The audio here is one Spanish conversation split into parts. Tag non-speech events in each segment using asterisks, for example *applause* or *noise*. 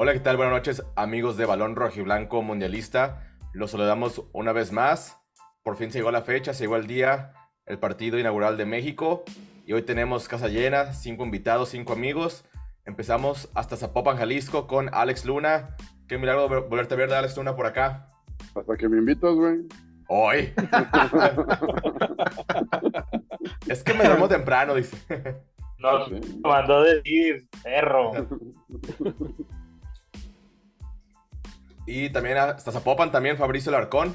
Hola, ¿qué tal? Buenas noches, amigos de Balón Rojo y Blanco Mundialista. Los saludamos una vez más. Por fin se llegó la fecha, se llegó el día, el partido inaugural de México. Y hoy tenemos casa llena, cinco invitados, cinco amigos. Empezamos hasta Zapopan, Jalisco, con Alex Luna. Qué milagro volverte a ver, Alex Luna, por acá. Hasta que me invitas, güey. Hoy. *laughs* es que me duermo temprano, dice. No, mandó decir, perro. *laughs* y también hasta Zapopan, también Fabricio Larcón.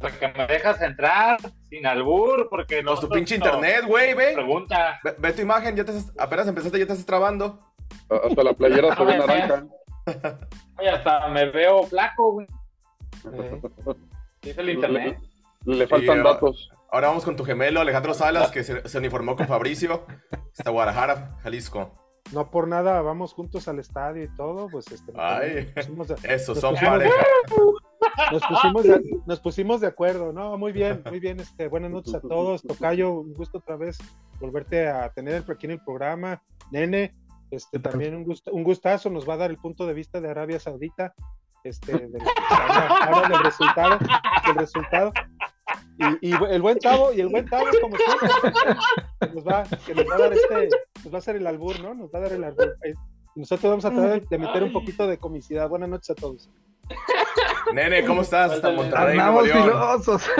Porque me dejas entrar sin albur, porque no. Pues tu pinche internet, güey, ve. Pregunta. Ve, tu imagen, ya te apenas empezaste, ya te estás trabando. Hasta la playera se ve naranja. Oye, hasta me veo flaco, güey. ¿Qué es el internet? Le, faltan datos. Ahora vamos con tu gemelo, Alejandro Salas, que se, uniformó con Fabricio. Hasta Guadalajara, Jalisco. No por nada, vamos juntos al estadio y todo, pues este. Ay, *laughs* eso, son pareja. Nos pusimos, de, nos pusimos de acuerdo, ¿no? Muy bien, muy bien. Este, buenas noches a todos. Tocayo, un gusto otra vez volverte a tener aquí en el programa. Nene, este, también un, gusto, un gustazo. Nos va a dar el punto de vista de Arabia Saudita, este, del, del resultado, del resultado. Y, el buen Tavo, y el buen Tavo, como siempre, nos va, que nos va a dar este, nos va a hacer el albur, ¿no? Nos va a dar el albur. Nosotros vamos a tratar de meter un poquito de comicidad. Buenas noches a todos. Nene, ¿cómo estás? Hasta Monterrey, Andamos filosos.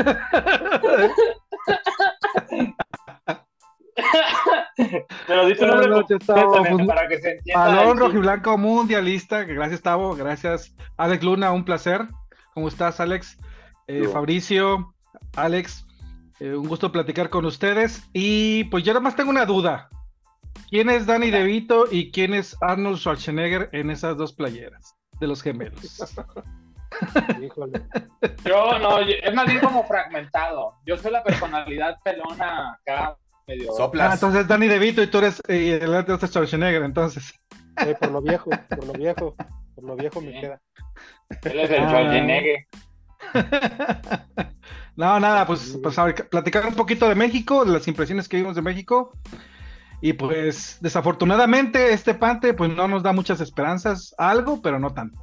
Pero nombre noches, Tavo. para que se entienda. Balón rojiblanco mundialista. Gracias, Tavo. Gracias, Alex Luna. Un placer. ¿Cómo estás, Alex? Eh, Fabricio, Alex, eh, un gusto platicar con ustedes. Y pues yo nada más tengo una duda. ¿Quién es Danny DeVito y quién es Arnold Schwarzenegger en esas dos playeras de los gemelos? *laughs* Yo no, es más bien como fragmentado. Yo soy la personalidad pelona acá medio. Ah, entonces Danny DeVito y tú eres y el otro es Schwarzenegger, entonces. por lo viejo, por lo viejo, por lo viejo me queda. Él es el ah. Schwarzenegger. *laughs* no, nada, pues, pues a ver, platicar un poquito de México, de las impresiones que vimos de México. Y pues desafortunadamente este Pante pues no nos da muchas esperanzas, algo, pero no tanto.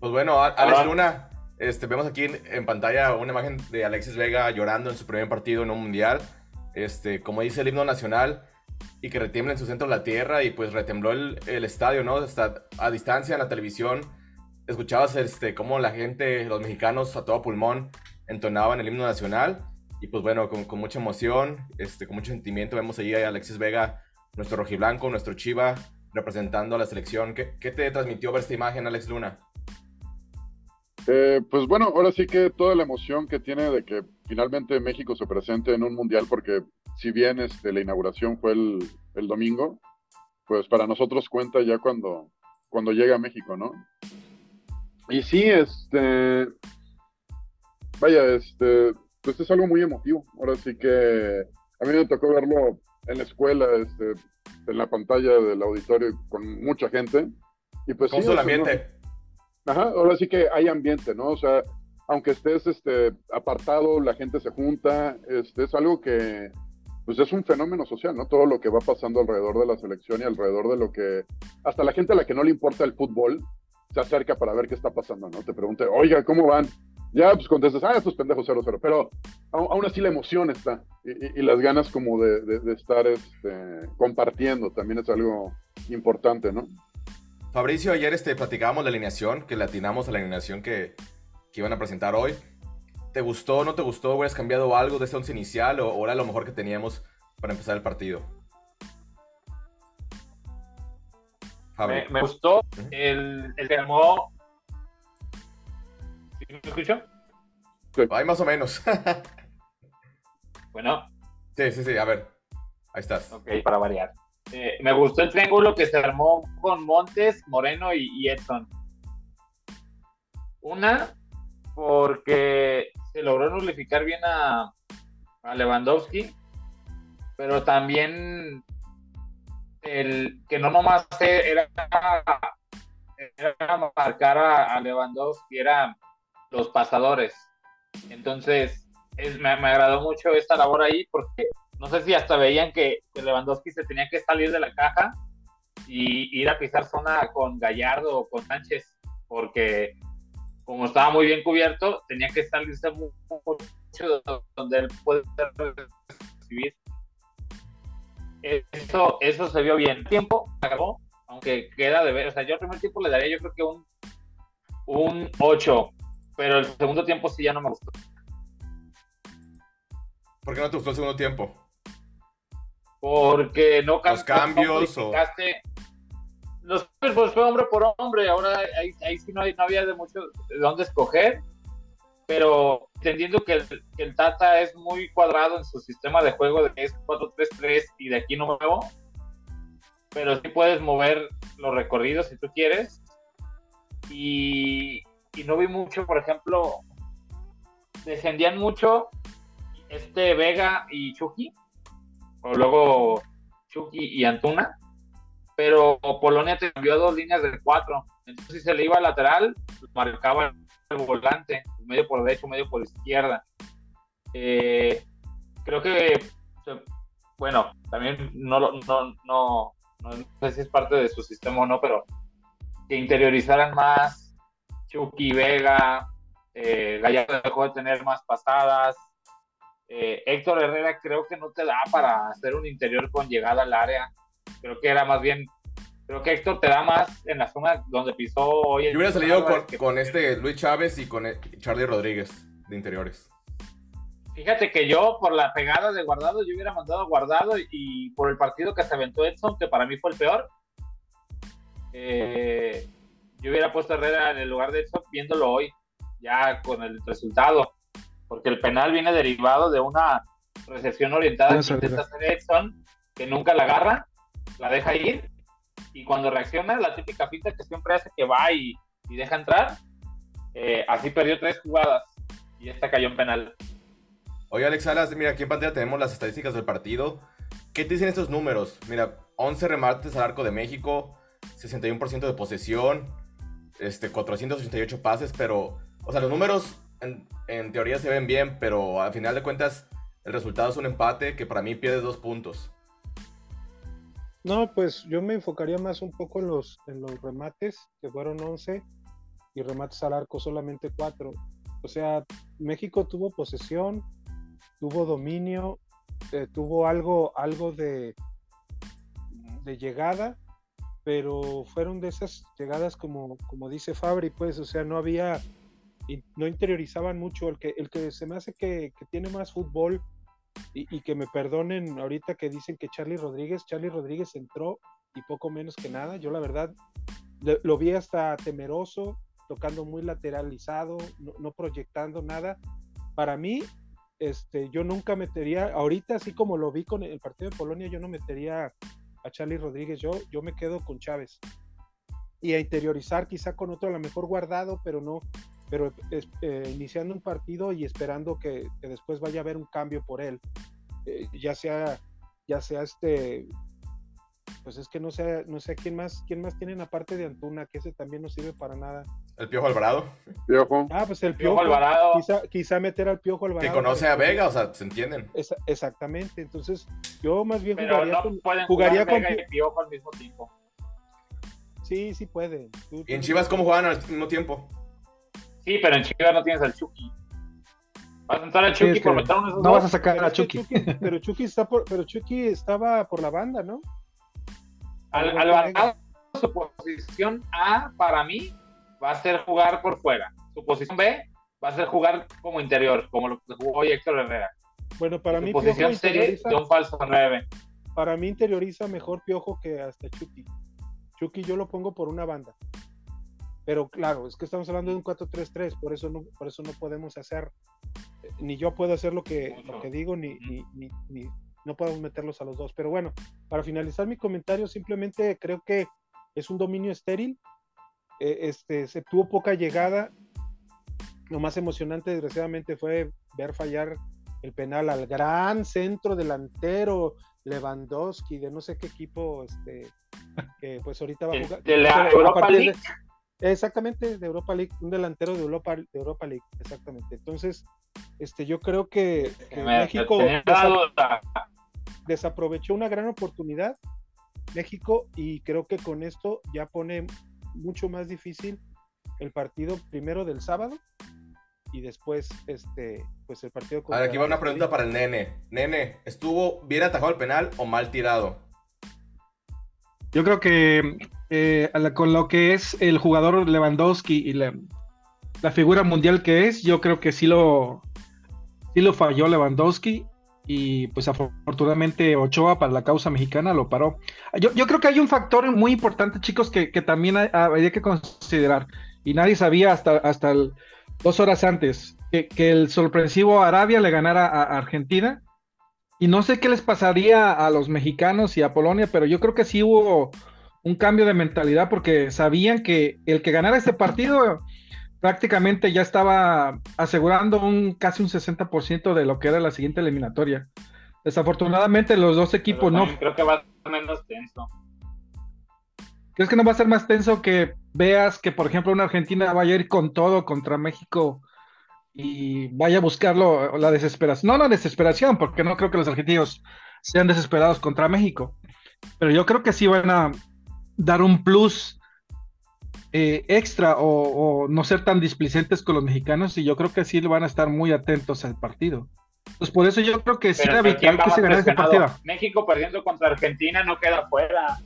Pues bueno, Alex Luna, este, vemos aquí en, pantalla una imagen de Alexis Vega llorando en su primer partido en un mundial, este, como dice el himno nacional, y que retiembla en su centro la tierra, y pues retembló el, el estadio, ¿no? Está a distancia en la televisión, escuchabas este, cómo la gente, los mexicanos a todo pulmón entonaban el himno nacional. Y pues bueno, con, mucha emoción, este, con mucho sentimiento, vemos ahí a Alexis Vega, nuestro rojiblanco, nuestro chiva, representando a la selección. ¿Qué, qué te transmitió ver esta imagen, Alex Luna? Eh, pues bueno, ahora sí que toda la emoción que tiene de que finalmente México se presente en un mundial, porque si bien este, la inauguración fue el, el domingo, pues para nosotros cuenta ya cuando, cuando llega a México, ¿no? Y sí, este. Vaya, este. Pues es algo muy emotivo. Ahora sí que. A mí me tocó verlo en la escuela, este, en la pantalla del auditorio con mucha gente. Y pues ¿Cómo sí, el ambiente? Ajá, ahora sí que hay ambiente, ¿no? O sea, aunque estés este, apartado, la gente se junta, este, es algo que, pues es un fenómeno social, ¿no? Todo lo que va pasando alrededor de la selección y alrededor de lo que, hasta la gente a la que no le importa el fútbol, se acerca para ver qué está pasando, ¿no? Te pregunte, oiga, ¿cómo van? Ya, pues contestas, ah, estos pendejos 0-0, pero aún así la emoción está y, las ganas como de, estar este, compartiendo también es algo importante, ¿no? Fabricio, ayer este, platicábamos la alineación, que le atinamos a la alineación que, que iban a presentar hoy. ¿Te gustó o no te gustó? ¿Hubieras cambiado algo de ese once inicial o, o era lo mejor que teníamos para empezar el partido? Me, gustó el, el que armó. ¿Me escuchó? Hay más o menos. *laughs* bueno. Sí, sí, sí, a ver. Ahí estás. Ok, para variar. Eh, me gustó el triángulo que se armó con Montes, Moreno y, Edson. Una, porque se logró nulificar bien a, a Lewandowski, pero también el que no nomás era, era marcar a, Lewandowski, eran los pasadores. Entonces, me, agradó mucho esta labor ahí porque no sé si hasta veían que, Lewandowski se tenía que salir de la caja y ir a pisar zona con Gallardo o con Sánchez, porque como estaba muy bien cubierto, tenía que listo mucho donde él puede recibir. Eso, eso se vio bien. tiempo acabó, aunque queda de ver. O sea, yo al primer tiempo le daría, yo creo que un, un 8, pero el segundo tiempo sí ya no me gustó. ¿Por qué no te gustó el segundo tiempo? Porque no Los cambios o los pues fue hombre por hombre, ahora ahí, sí no, había de mucho de dónde escoger, pero entendiendo que el, Tata es muy cuadrado en su sistema de juego de que es 4-3-3 y de aquí no muevo, pero sí puedes mover los recorridos si tú quieres. Y, y no vi mucho, por ejemplo, descendían mucho este Vega y Chucky, o luego Chucky y Antuna pero Polonia te cambió dos líneas de cuatro. Entonces, si se le iba al lateral, marcaba el volante, medio por derecho, medio por izquierda. Eh, creo que, bueno, también no, no, no, no, sé si es parte de su sistema o no, pero que interiorizaran más Chucky Vega, eh, Gallardo dejó de tener más pasadas. Eh, Héctor Herrera creo que no te da para hacer un interior con llegada al área creo que era más bien, creo que Héctor te da más en la zona donde pisó hoy. Yo hubiera salido con, este Luis Chávez y con e, Charlie Rodríguez de interiores. Fíjate que yo, por la pegada de Guardado, yo hubiera mandado a Guardado y, por el partido que se aventó Edson, que para mí fue el peor, eh, yo hubiera puesto a Herrera en el lugar de Edson viéndolo hoy, ya con el resultado, porque el penal viene derivado de una recepción orientada que intenta hacer Edson, que nunca la agarra, la deja ir y cuando reacciona, la típica pinta que siempre hace que va y, deja entrar, eh, así perdió tres jugadas y esta cayó en penal. Oye, Alex Salas, mira, aquí en pantalla tenemos las estadísticas del partido. ¿Qué te dicen estos números? Mira, 11 remates al arco de México, 61% de posesión, este, 488 pases, pero, o sea, los números en, teoría se ven bien, pero al final de cuentas el resultado es un empate que para mí pierde dos puntos. No, pues yo me enfocaría más un poco en los, en los remates, que fueron 11, y remates al arco solamente 4. O sea, México tuvo posesión, tuvo dominio, eh, tuvo algo, algo de llegada, pero fueron de esas llegadas como, como dice Fabri, pues, o sea, no había, no interiorizaban mucho. El que, el que se me hace que, que tiene más fútbol y, que me perdonen ahorita que dicen que Charlie Rodríguez, Charlie Rodríguez entró y poco menos que nada. Yo la verdad lo vi hasta temeroso, tocando muy lateralizado, no, proyectando nada. Para mí, este, yo nunca metería, ahorita así como lo vi con el partido de Polonia, yo no metería a Charlie Rodríguez, yo, yo me quedo con Chávez. Y a interiorizar quizá con otro a lo mejor guardado, pero no, pero eh, iniciando un partido y esperando que, después vaya a haber un cambio por él, eh, ya sea, ya sea este, pues es que no sé, no sé quién más, quién más tienen aparte de Antuna, que ese también no sirve para nada. El Piojo Alvarado. Piojo. Ah, pues el Piojo, Alvarado. Quizá, meter al Piojo Alvarado. Que conoce a Vega, o sea, se entienden. exactamente, entonces yo más bien jugaría con, jugaría con Vega y Piojo al mismo tiempo. Sí, sí puede. ¿Y en Chivas cómo juegan al mismo tiempo? Sí, pero en Chivas no tienes al Chucky. Vas a entrar al Chucky por meter unos No vas a sacar a Chucky. pero Chucky está por, pero Chucky estaba por la banda, ¿no? Al, Alvarado, su posición A para mí va a ser jugar por fuera. Su posición B va a ser jugar como interior, como lo que jugó hoy Héctor Herrera. Bueno, para su mí posición de un falso 9. Para mí interioriza mejor Piojo que hasta Chucky. Chucky yo lo pongo por una banda. Pero claro, es que estamos hablando de un 4-3-3, por eso no, por eso no podemos hacer, eh, ni yo puedo hacer lo que, lo que digo, ni, ni, ni, no podemos meterlos a los dos. Pero bueno, para finalizar mi comentario, simplemente creo que es un dominio estéril. Eh, este, se tuvo poca llegada. Lo más emocionante, desgraciadamente, fue ver fallar el penal al gran centro delantero Lewandowski de no sé qué equipo, este, que pues ahorita va a jugar. De la Europa League. Exactamente, de Europa League, un delantero de Europa, de Europa League, exactamente. Entonces, este, yo creo que, México desaprovechó una gran oportunidad México y creo que con esto ya pone mucho más difícil el partido primero del sábado y después este pues el partido con aquí va una pregunta para el nene. Nene, ¿estuvo bien atajado el penal o mal tirado? Yo creo que eh, con lo que es el jugador Lewandowski y la, figura mundial que es, yo creo que sí lo, sí lo falló Lewandowski y pues afortunadamente Ochoa para la causa mexicana lo paró. Yo, creo que hay un factor muy importante, chicos, que, también hay, que considerar y nadie sabía hasta, hasta dos horas antes que, que, el sorpresivo Arabia le ganara a Argentina. Y no sé qué les pasaría a los mexicanos y a Polonia, pero yo creo que sí hubo un cambio de mentalidad porque sabían que el que ganara este partido prácticamente ya estaba asegurando un casi un 60% de lo que era la siguiente eliminatoria. Desafortunadamente los dos equipos no. Creo que va a ser menos tenso. ¿Crees que no va a ser más tenso que veas que, por ejemplo, una Argentina vaya a ir con todo contra México y vaya a buscarlo, la desesperación? No, la desesperación, porque no creo que los argentinos sean desesperados contra México. Pero yo creo que sí van a dar un plus eh, extra o, no ser tan displicentes con los mexicanos y yo creo que sí van a estar muy atentos al partido. Pues por eso yo creo que sí era vital que se ganara este partido. México perdiendo contra Argentina no queda fuera.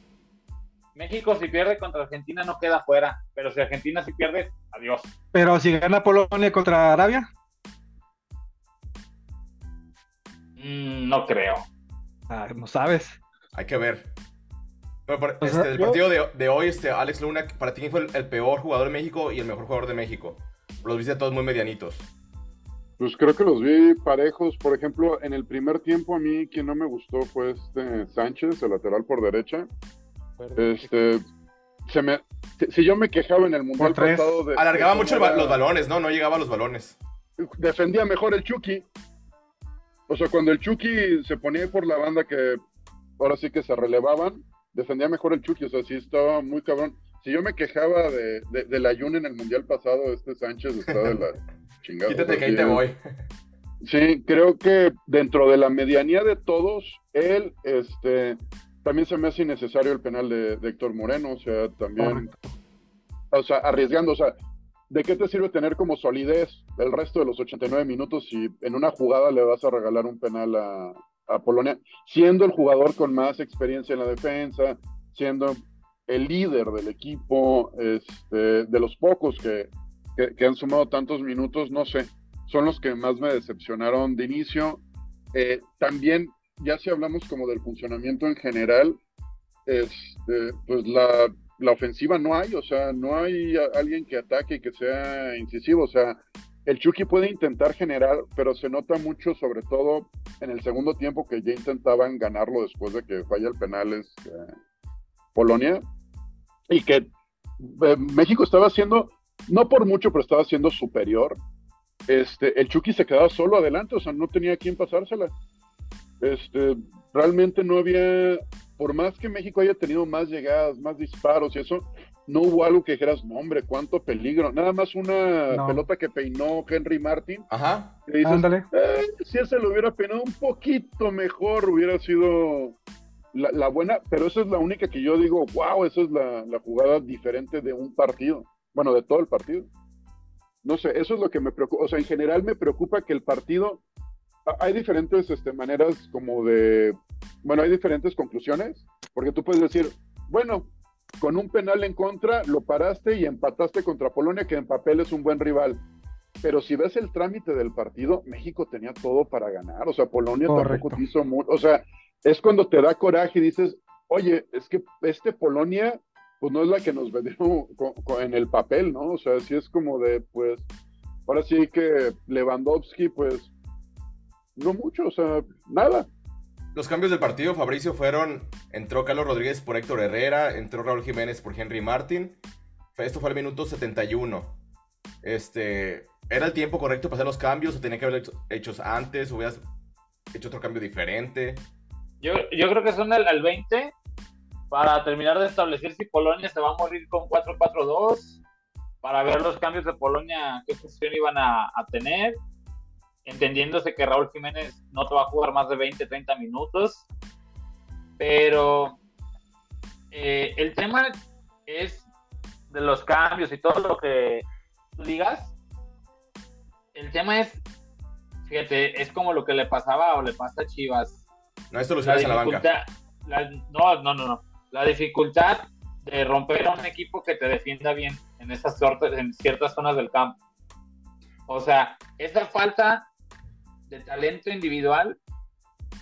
México si pierde contra Argentina no queda fuera, pero si Argentina si pierde, adiós. Pero si gana Polonia contra Arabia. Mm, no creo. Ah, no sabes. Hay que ver. Este, el partido de, hoy, este, Alex Luna, para ti quién fue el, peor jugador de México y el mejor jugador de México. Los viste todos muy medianitos. Pues creo que los vi parejos. Por ejemplo, en el primer tiempo a mí quien no me gustó fue este Sánchez, el lateral por derecha. Este, se me, si yo me quejaba en el mundial pasado de, alargaba mucho los balones, no, no llegaba a los balones. Defendía mejor el Chucky. O sea, cuando el Chucky se ponía por la banda que ahora sí que se relevaban, defendía mejor el Chucky, o sea, sí estaba muy cabrón. Si yo me quejaba de, de, del ayuno en el mundial pasado, este Sánchez está de la *laughs* chingada. Quítate que ahí te voy. Sí, creo que dentro de la medianía de todos, él, este, también se me hace innecesario el penal de, Héctor Moreno, o sea, también, o sea, arriesgando, o sea, ¿de qué te sirve tener como solidez el resto de los 89 minutos si en una jugada le vas a regalar un penal a, a Polonia, siendo el jugador con más experiencia en la defensa, siendo el líder del equipo, este, de los pocos que, han sumado tantos minutos, no sé, son los que más me decepcionaron de inicio. Eh, también, ya si hablamos como del funcionamiento en general, este, pues la, la ofensiva no hay, o sea, no hay alguien que ataque y que sea incisivo, o sea, el Chucky puede intentar generar, pero se nota mucho, sobre todo en el segundo tiempo, que ya intentaban ganarlo después de que falla el penal este, Polonia. Y que eh, México estaba haciendo, no por mucho, pero estaba siendo superior. Este, el Chucky se quedaba solo adelante, o sea, no tenía quien pasársela. Este, realmente no había, por más que México haya tenido más llegadas, más disparos y eso, no hubo algo que dijeras, no hombre, cuánto peligro. Nada más una pelota que peinó Henry Martin. Ajá. Ándale. Eh, si él se lo hubiera peinado un poquito mejor, hubiera sido la, buena, pero esa es la única que yo digo, wow, esa es la, jugada diferente de un partido. Bueno, de todo el partido. No sé, eso es lo que me preocupa. O sea, en general me preocupa que el partido. Hay diferentes este, maneras como de. Bueno, hay diferentes conclusiones, porque tú puedes decir, bueno, con un penal en contra, lo paraste y empataste contra Polonia, que en papel es un buen rival. Pero si ves el trámite del partido, México tenía todo para ganar. O sea, Polonia tampoco hizo mucho. O sea, es cuando te da coraje y dices, oye, es que este Polonia, pues no es la que nos vendieron en el papel, ¿no? O sea, sí es como de, pues, ahora sí que Lewandowski, pues, no mucho, o sea, nada. Los cambios del partido, Fabricio, fueron, entró Carlos Rodríguez por Héctor Herrera, entró Raúl Jiménez por Henry Martin. Esto fue el minuto 71. Este, ¿Era el tiempo correcto para hacer los cambios o tenía que haber hecho antes o hubieras hecho otro cambio diferente? Yo, yo creo que son al, 20 para terminar de establecer si Polonia se va a morir con 4-4-2, para ver los cambios de Polonia, qué posición iban a, a tener entendiéndose que Raúl Jiménez no te va a jugar más de 20, 30 minutos, pero eh, el tema es de los cambios y todo lo que tú digas. El tema es, fíjate, es como lo que le pasaba o le pasa a Chivas. No hay soluciones a la banca. no, no, no, no. La dificultad de romper a un equipo que te defienda bien en esas en ciertas zonas del campo. O sea, esa falta de talento individual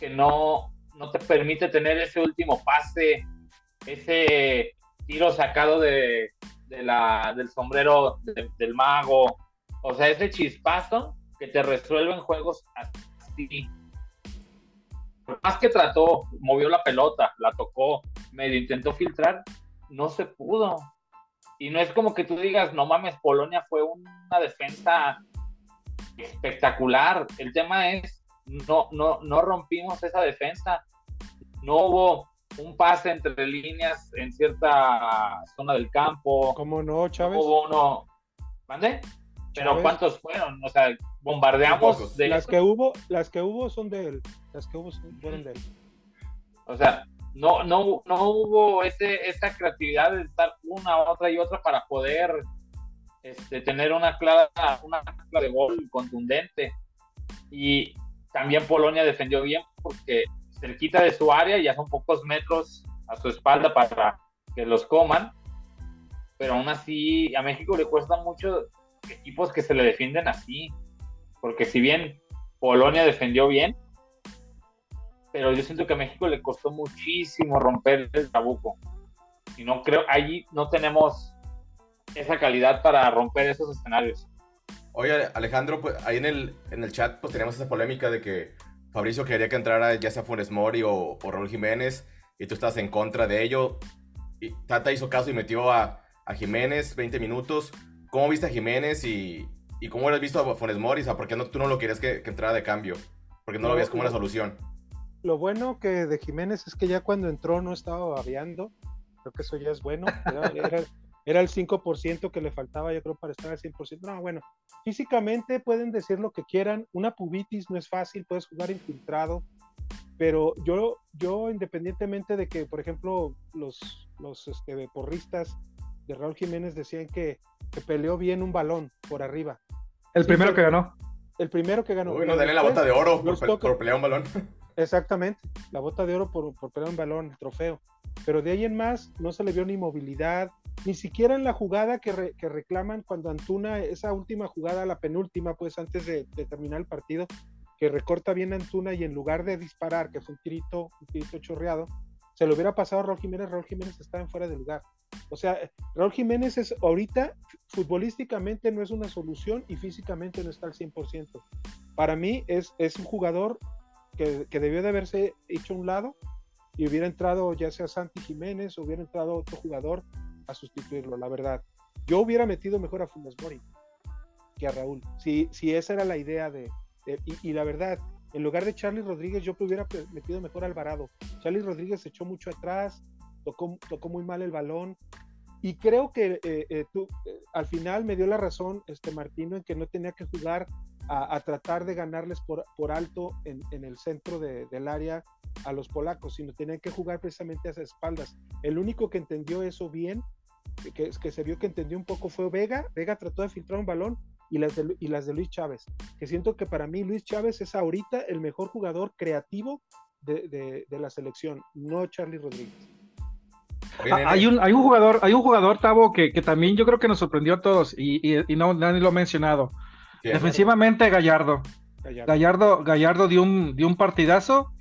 que no, no te permite tener ese último pase, ese tiro sacado de, la, del sombrero del mago, o sea, ese chispazo que te resuelve en juegos así. más que trató, movió la pelota, la tocó, medio intentó filtrar, no se pudo. Y no es como que tú digas, no mames, Polonia fue una defensa espectacular. El tema es, no, no, no rompimos esa defensa. No hubo un pase entre líneas en cierta zona del campo. ¿Cómo no, Chávez? No hubo uno. ¿Mande? Pero ¿cuántos fueron? O sea, bombardeamos de las que hubo, las que hubo son de él. Las que hubo fueron de él. O sea, no, no, no hubo ese, esa creatividad de estar una, otra y otra para poder este, tener una clara, una clara de gol contundente. Y también Polonia defendió bien porque cerquita de su área, ya son pocos metros a su espalda para que los coman. Pero aún así, a México le cuesta mucho equipos que se le defienden así. Porque si bien Polonia defendió bien, pero yo siento que a México le costó muchísimo romper el trabuco. Y no creo, allí no tenemos esa calidad para romper esos escenarios. Oye, Alejandro, pues ahí en el, en el chat pues teníamos esa polémica de que Fabricio quería que entrara ya sea Funes Mori o, o Raúl Jiménez y tú estás en contra de ello. Y Tata hizo caso y metió a, a Jiménez 20 minutos. ¿Cómo viste a Jiménez y, y cómo hubieras visto a Funes Mori? O sea, ¿por qué no, tú no lo querías que, que entrara de cambio? Porque no, lo veías como una solución lo bueno que de Jiménez es que ya cuando entró no estaba babeando. Creo que eso ya es bueno. Era, el 5% que le faltaba, yo creo, para estar al 100%. No, bueno, físicamente pueden decir lo que quieran. Una pubitis no es fácil, puedes jugar infiltrado. Pero yo, yo independientemente de que, por ejemplo, los, los este, porristas de Raúl Jiménez decían que, peleó bien un balón por arriba. El primero que ganó. El primero que ganó. Uy, no, dale la bota de oro por, por pelear un balón. Exactamente, la bota de oro por, por pelear un balón, el trofeo. Pero de ahí en más no se le vio ni movilidad, ni siquiera en la jugada que, reclaman cuando Antuna, esa última jugada, la penúltima, pues antes de, terminar el partido, que recorta bien Antuna y en lugar de disparar, que fue un tirito, un tirito chorreado, se lo hubiera pasado a Raúl Jiménez, Raúl Jiménez estaba en fuera de lugar. O sea, Raúl Jiménez es ahorita, futbolísticamente no es una solución y físicamente no está al 100%. Para mí es, es un jugador que, debió de haberse hecho a un lado y hubiera entrado ya sea Santi Jiménez o hubiera entrado otro jugador a sustituirlo, la verdad. Yo hubiera metido mejor a Funes Mori que a Raúl, si, si esa era la idea de... y, la verdad, en lugar de Charlie Rodríguez, yo hubiera metido mejor a Alvarado. Charlie Rodríguez se echó mucho atrás, tocó, tocó muy mal el balón. Y creo que eh, eh, tú, eh, al final me dio la razón este Martino en que no tenía que jugar a, tratar de ganarles por, por alto en, en el centro de, del área a los polacos, sino tenían que jugar precisamente a esas espaldas. El único que entendió eso bien, que, que se vio que entendió un poco fue Vega. Vega trató de filtrar un balón y las, de, y las de Luis Chávez, que siento que para mí Luis Chávez es ahorita el mejor jugador creativo de, de, de la selección, no Charlie Rodríguez. Ah, hay un, hay un jugador, hay un jugador, Tavo, que, que también yo creo que nos sorprendió a todos y, y, y no nadie lo ha mencionado. Defensivamente Gallardo. Gallardo. Gallardo, dio un, dio un partidazo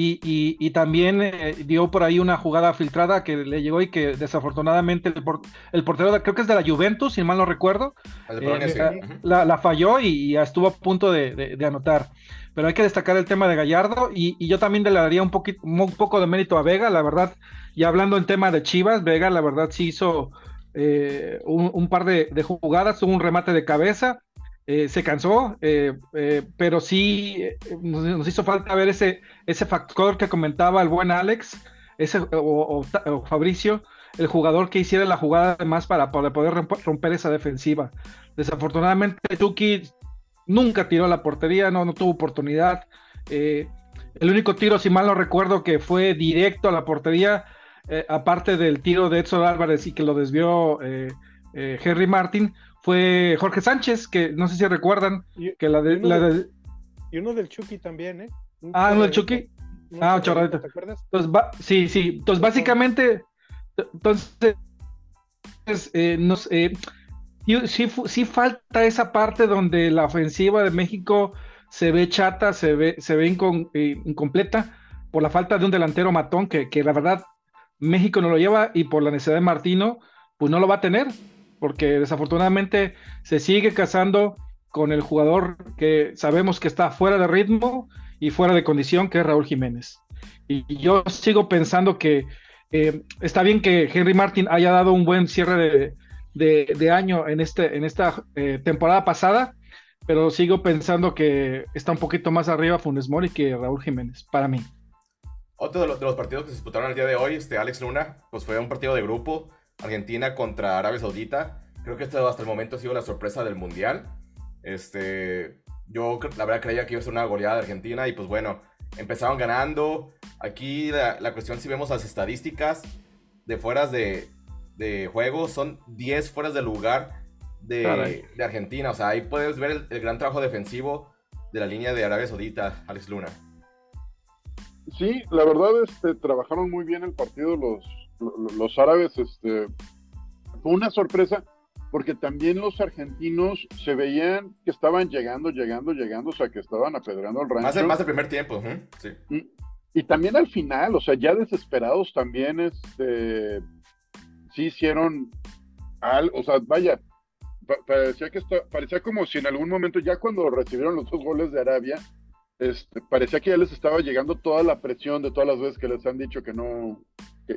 y, y, también eh, dio por ahí una jugada filtrada que le llegó y que desafortunadamente el, el portero, creo que es de la Juventus, si mal no recuerdo, eh, la, falló y, estuvo a punto de, anotar. Pero hay que destacar el tema de Gallardo y, yo también le daría un, poquito, un poco de mérito a Vega, la verdad. Y hablando en tema de Chivas, Vega la verdad sí hizo eh, un, par de, de jugadas, tuvo un remate de cabeza eh, se cansó, eh, eh, pero sí nos, hizo falta ver ese, ese factor que comentaba el buen Alex, ese, o, Fabricio, el jugador que hiciera la jugada más para, poder romper esa defensiva. Desafortunadamente, Tuki nunca tiró a la portería, no, no tuvo oportunidad. el único tiro, si mal no recuerdo, que fue directo a la portería, aparte del tiro de Edson Álvarez y que lo desvió Henry Martin, fue Jorge Sánchez, que no sé si recuerdan, que la de... Y uno, del Chucky también, ¿eh? ah, uno del Chucky. ah, chorrito. ¿Te acuerdas? Entonces, sí, sí. Entonces, básicamente, entonces, nos, sí, sí, falta esa parte donde la ofensiva de México se ve chata, se ve, se ve incompleta por la falta de un delantero matón que, que la verdad México no lo lleva y por la necesidad de Martino, pues no lo va a tener, porque desafortunadamente se sigue casando con el jugador que sabemos que está fuera de ritmo y fuera de condición, que es Raúl Jiménez. Y yo sigo pensando que eh, está bien que Henry Martin haya dado un buen cierre de, año en, este, en esta eh, temporada pasada, pero sigo pensando que está un poquito más arriba Funes Mori que Raúl Jiménez, para mí. Otro de los, partidos que se disputaron el día de hoy, este, Alex Luna, pues fue un partido de grupo, Argentina contra Arabia Saudita. Creo que esto hasta el momento ha sido la sorpresa del Mundial. Este, yo la verdad creía que iba a ser una goleada de Argentina y pues bueno, empezaron ganando. Aquí la, cuestión, si vemos las estadísticas de fueras de, de juego, son 10 fueras de lugar de, de, Argentina. O sea, ahí puedes ver el, el gran trabajo defensivo de la línea de Arabia Saudita, Alex Luna. Sí, la verdad, este, trabajaron muy bien el partido los, los, árabes. Este, fue una sorpresa porque también los argentinos se veían que estaban llegando, llegando, llegando, o sea, que estaban apedrando el rancho. Más, más el primer tiempo, sí. Y, y, también al final, o sea, ya desesperados también, este, sí hicieron algo, o sea, vaya, parecía que parecía como si en algún momento, ya cuando recibieron los dos goles de Arabia, este, parecía que ya les estaba llegando toda la presión de todas las veces que les han dicho que no,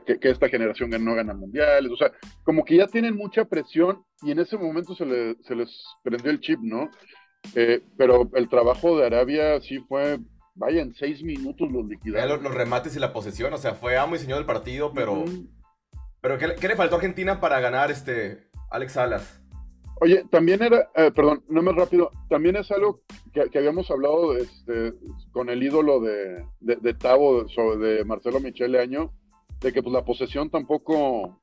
que, esta generación no gana mundiales, o sea, como que ya tienen mucha presión y en ese momento se, les prendió el chip, ¿no? Eh, pero el trabajo de Arabia sí fue, vaya, en seis minutos los liquidaron. Los, remates y la posesión, o sea, fue amo y señor del partido, pero... Pero ¿qué, ¿qué, le faltó a Argentina para ganar este Alex Salas? Oye, también era, eh, perdón, no más rápido, también es algo que, habíamos hablado este, con el ídolo de, de, Tavo, de Marcelo Michele Año, de que pues la posesión tampoco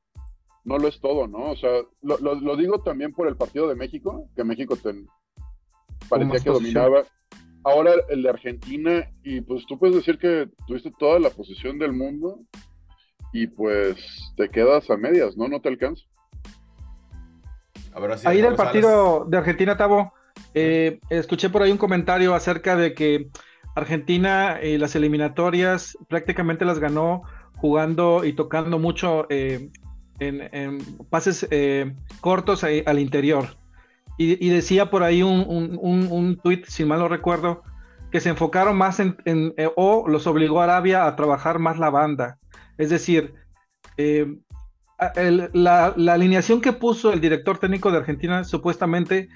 no lo es todo, ¿no? O sea, lo, digo también por el partido de México, que México parecía que dominaba. Ahora el de Argentina, y pues tú puedes decir que tuviste toda la posesión del mundo y pues te quedas a medias, ¿no? No te alcanza. ahí del partido de Argentina, Tavo, eh, escuché por ahí un comentario acerca de que Argentina y las eliminatorias prácticamente las ganó jugando y tocando mucho eh, en, pases eh, cortos al interior. Y, decía por ahí un, un, tuit, si mal no recuerdo, que se enfocaron más en, o los obligó a Arabia a trabajar más la banda. Es decir, la, la, alineación que puso el director técnico de Argentina supuestamente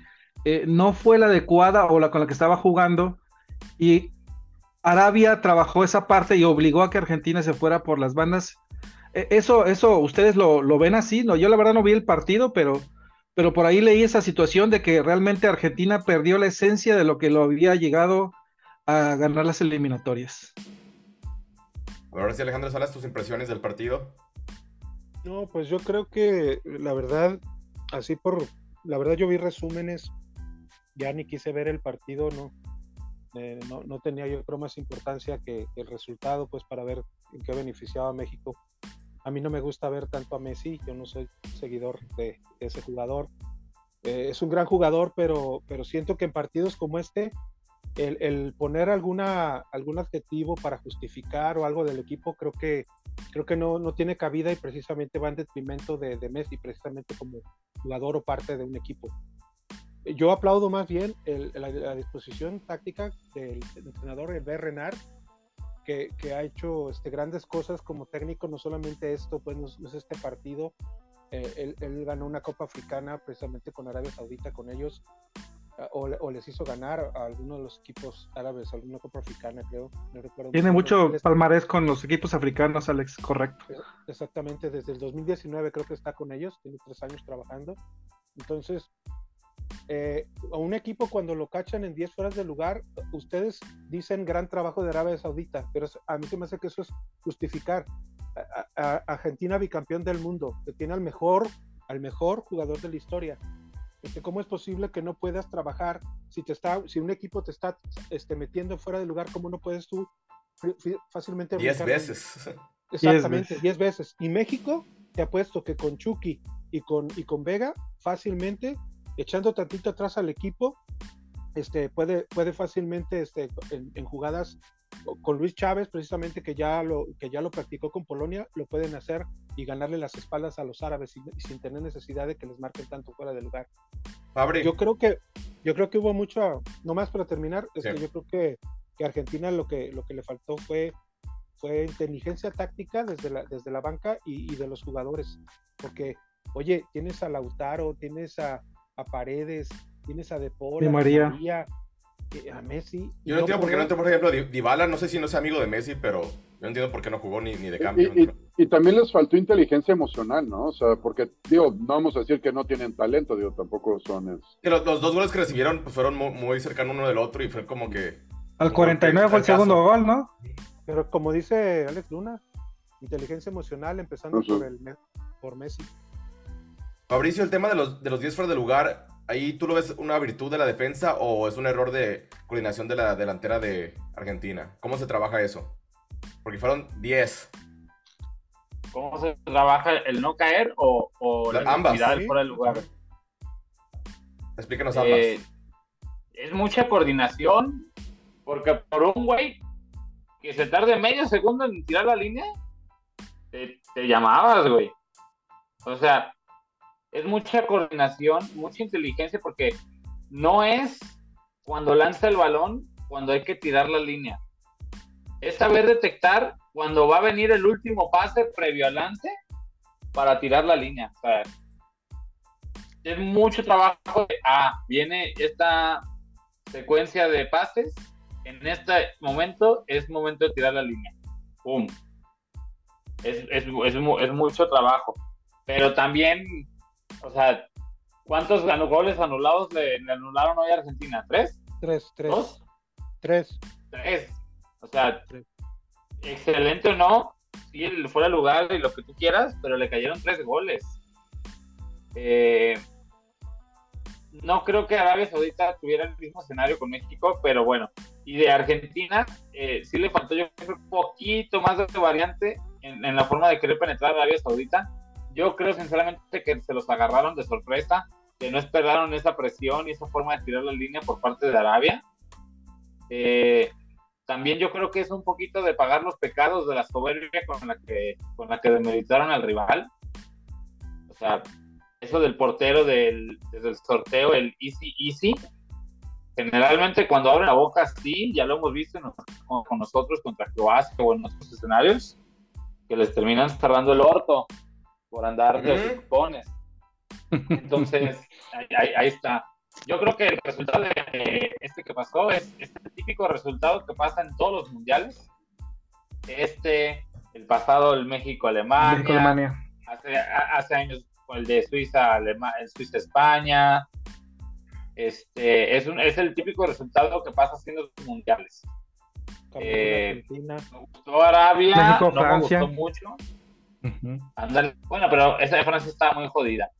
eh, no fue la adecuada o la con la que estaba jugando y Arabia trabajó esa parte y obligó a que Argentina se fuera por las bandas. E, eso, eso, ustedes lo, ven así, ¿no? Yo la verdad no vi el partido, pero, pero por ahí leí esa situación de que realmente Argentina perdió la esencia de lo que lo había llegado a ganar las eliminatorias. Ahora sí, Alejandro Salas, tus impresiones del partido. No, pues yo creo que la verdad, así por, la verdad yo vi resúmenes ya ni quise ver el partido, no, eh, no, tenía yo creo más importancia que, el resultado, pues para ver en qué beneficiaba a México. A mí no me gusta ver tanto a Messi, yo no soy seguidor de, ese jugador. Eh, es un gran jugador, pero, pero siento que en partidos como este, el, el, poner alguna, algún adjetivo para justificar o algo del equipo, creo que, creo que no, no tiene cabida y precisamente va en detrimento de, de Messi, precisamente como jugador o parte de un equipo yo aplaudo más bien la, disposición táctica del, entrenador el Renard, que, que, ha hecho este, grandes cosas como técnico, no solamente esto, pues no, es este partido, eh, él, ganó una Copa Africana precisamente con Arabia Saudita, con ellos, ah, o, les hizo ganar a algunos de los equipos árabes, alguna Copa Africana, creo. Tiene mucho palmarés con los equipos africanos, Alex, correcto. Exactamente, desde el 2019 creo que está con ellos, tiene tres años trabajando. Entonces, eh, a un equipo cuando lo cachan en 10 fueras de lugar, ustedes dicen gran trabajo de Arabia Saudita, pero a mí se me hace que eso es justificar. Argentina bicampeón del mundo, que tiene al mejor, al mejor jugador de la historia. Este, ¿Cómo es posible que no puedas trabajar si te está, si un equipo te está este, metiendo fuera de lugar, cómo no puedes tú fácilmente diez veces *laughs* exactamente diez veces y México te apuesto que con Chucky y con y con Vega fácilmente echando tantito atrás al equipo este puede puede fácilmente este en jugadas con Luis Chávez, precisamente que ya lo, que ya lo practicó con Polonia, lo pueden hacer y ganarle las espaldas a los árabes sin, sin tener necesidad de que les marquen tanto fuera de lugar. Yo creo que yo creo que hubo mucho, nomás para terminar, yo creo que, que, Argentina lo que lo que le faltó fue fue inteligencia táctica desde la, desde la banca y, de los jugadores, porque oye, tienes a Lautaro, tienes a, a Paredes, tienes a De Paul, María a Messi. Yo no entiendo por qué no, por ejemplo, Dybala, no sé si no es amigo de Messi, pero yo no entiendo por qué no jugó ni, ni de cambio. Y, también les faltó inteligencia emocional, ¿no? O sea, porque, digo, no vamos a decir que no tienen talento, digo, tampoco son... Los, los, dos goles que recibieron pues, fueron muy, cercanos uno del otro y fue como que... Al 49 fue el segundo gol, ¿no? Pero como dice Alex Luna, inteligencia emocional empezando por, el, por Messi. Fabricio, el tema de los, de los 10 fuera de lugar, ahí tú lo ves una virtud de la defensa o es un error de coordinación de la delantera de Argentina. ¿Cómo se trabaja eso? Porque fueron 10. ¿Cómo se trabaja el no caer o, o la ambas, fuera del lugar? Explíquenos ambas. Eh, es mucha coordinación porque por un güey que se tarde medio segundo en tirar la línea, te, te llamabas, güey. O sea, es mucha coordinación, mucha inteligencia, porque no es cuando lanza el balón, cuando hay que tirar la línea. Es saber detectar cuando va a venir el último pase previo al lance para tirar la línea. O sea, es mucho trabajo. ah, viene esta secuencia de pases. En este momento es momento de tirar la línea. ¡Pum! Es, es, es, es mucho trabajo. Pero también o sea, ¿cuántos goles anulados le, anularon hoy a Argentina? ¿Tres? Tres, tres. ¿Dos? Tres. Tres. O sea, excelente o no, sí, fuera el lugar y lo que tú quieras, pero le cayeron tres goles. Eh, no creo que Arabia Saudita tuviera el mismo escenario con México, pero bueno. Y de Argentina, eh, sí le faltó yo creo un poquito más de variante en, en, la forma de querer penetrar a Arabia Saudita yo creo sinceramente que se los agarraron de sorpresa, que no esperaron esa presión y esa forma de tirar la línea por parte de Arabia. Eh, también yo creo que es un poquito de pagar los pecados de la soberbia con la que, con la que demeritaron al rival. O sea, eso del portero del, desde sorteo, el easy easy, generalmente cuando abre la boca así, ya lo hemos visto con, nosotros contra Croacia o en otros escenarios, que les terminan cerrando el orto por andar de cupones. Entonces, *laughs* ahí, está. Yo creo que el resultado de este que pasó es este típico resultado que pasa en todos los mundiales. Este, el pasado, el México-Alemania. Hace, hace años el de Suiza, el Suiza-España. Este, es, un, es el típico resultado que pasa haciendo los mundiales. Eh, me gustó Arabia, no me gustó mucho. Bueno, pero esa de Francia estaba muy jodida.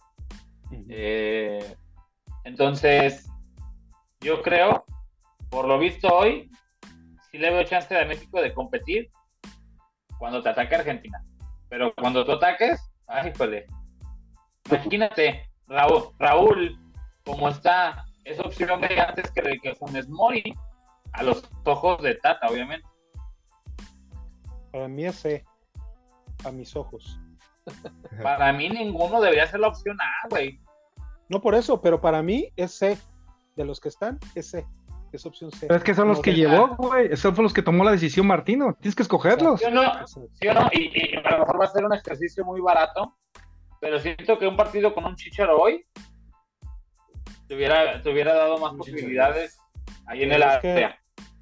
Eh, entonces, yo creo, por lo visto hoy, sí le veo chance a México de competir cuando te ataque Argentina. Pero cuando tú ataques, ay, jole. Imagínate, Raúl, Raúl, como está, es opción de antes que, que Funes Mori, a los ojos de Tata, obviamente. Para mí es C a mis ojos. Para mí ninguno debería ser la opción A, güey. No por eso, pero para mí es C. De los que están, es C. Es opción C. Pero es que son los que llevó, güey. Esos fueron los que tomó la decisión Martino. Tienes que escogerlos. ¿Sí o no? ¿Sí o no? Y, a lo mejor va a ser un ejercicio muy barato. Pero siento que un partido con un chicharo hoy te hubiera, te hubiera dado más posibilidades ahí en el área.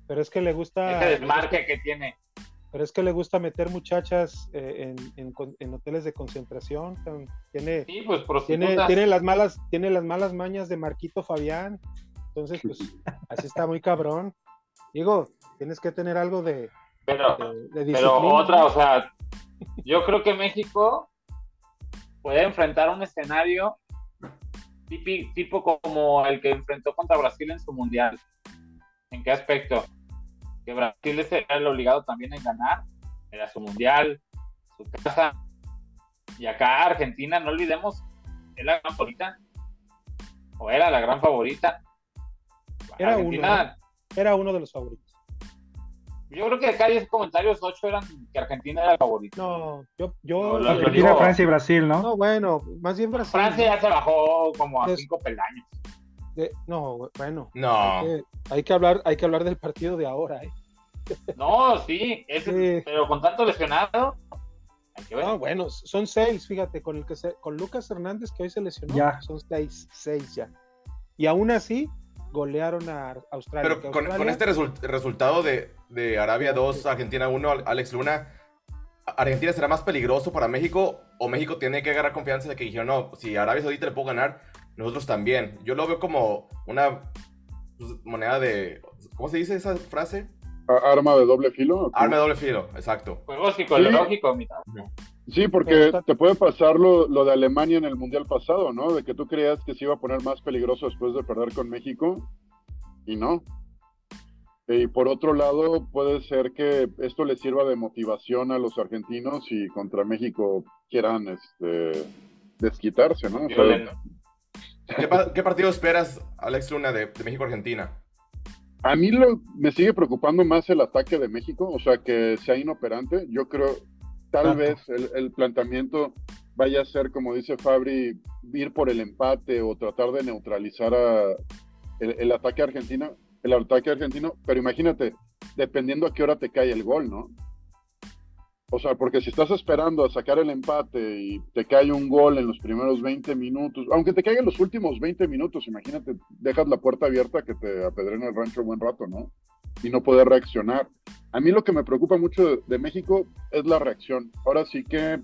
Pero es que le gusta. Ese desmarque que tiene pero es que le gusta meter muchachas eh, en, hoteles de concentración. Tiene, pues, tiene, tiene, las malas, tiene las malas mañas de Marquito Fabián. Entonces, pues, así está muy cabrón. Digo, tienes que tener algo de, pero, pero otra, o sea, Yo creo que México puede enfrentar un escenario tipo como el que enfrentó contra Brasil en su mundial. ¿En qué aspecto? Que Brasil era el obligado también en ganar, era su mundial, su casa. Y acá Argentina, no olvidemos, es la gran favorita. O era la gran favorita. Era, uno, era uno de los favoritos. Yo creo que acá 10 comentarios, 8 eran que Argentina era el favorito. No, yo. yo Argentina, Francia y Brasil, ¿no? No, bueno, más bien Brasil. Francia ya se bajó como a 5 peldaños. No, bueno. No. Hay que, hablar, hay que hablar del partido de ahora, ¿eh? No, sí, pero con tanto lesionado. No, bueno, son seis, fíjate, con el que se, con Lucas Hernández que hoy se lesionó, ya. son seis, seis ya. Y aún así, golearon a Australia. Pero con, este resultado de, de Arabia 2, Argentina 1, Alex Luna, ¿Argentina será más peligroso para México o México tiene que agarrar confianza de que dijeron, no, si Arabia Saudita le puedo ganar, nosotros también? Yo lo veo como una pues, moneda de... ¿Cómo se dice esa frase? Arma de doble filo. Arma de doble filo, exacto. Juego psicológico, sí. Sí, porque te puede pasar lo, lo, de Alemania en el Mundial pasado, ¿no? De que tú creías que se iba a poner más peligroso después de perder con México y no. Y por otro lado, puede ser que esto les sirva de motivación a los argentinos y contra México quieran este, desquitarse, ¿no? ¿Qué, partido esperas, Alex Luna, de, México-Argentina? A mí lo, me sigue preocupando más el ataque de México, o sea, que sea inoperante. Yo creo, tal vez el, planteamiento vaya a ser, como dice Fabri, ir por el empate o tratar de neutralizar a el, el ataque argentino el ataque argentino, pero imagínate, dependiendo a qué hora te cae el gol, ¿no? O sea, porque si estás esperando a sacar el empate y te cae un gol en los primeros 20 minutos, aunque te caiga en los últimos 20 minutos, imagínate, dejas la puerta abierta que te apedren el rancho buen rato, ¿no? Y no poder reaccionar. A mí lo que me preocupa mucho de, México es la reacción. Ahora sí que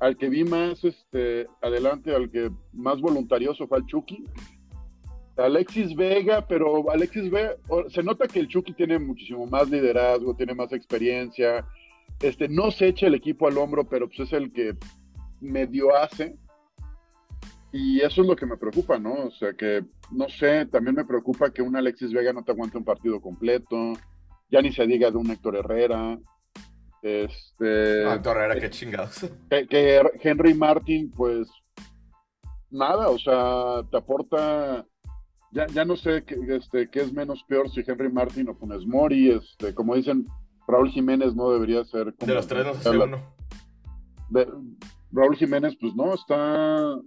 al que vi más este, adelante, al que más voluntarioso fue al Chucky, Alexis Vega, pero Alexis Vega, se nota que el Chucky tiene muchísimo más liderazgo, tiene más experiencia, este, no se echa el equipo al hombro, pero pues es el que medio hace. Y eso es lo que me preocupa, ¿no? O sea que, no sé, también me preocupa que un Alexis Vega no te aguante un partido completo, ya ni se diga de un Héctor Herrera. Este, no, Héctor Herrera, qué chingados. que Henry Martin, pues, nada, o sea, te aporta ya, ya no sé qué, este, qué es menos peor si Henry Martin o Funes Mori, este, como dicen, Raúl Jiménez no debería ser De los tres no sé uno. Raúl Jiménez, pues no, está...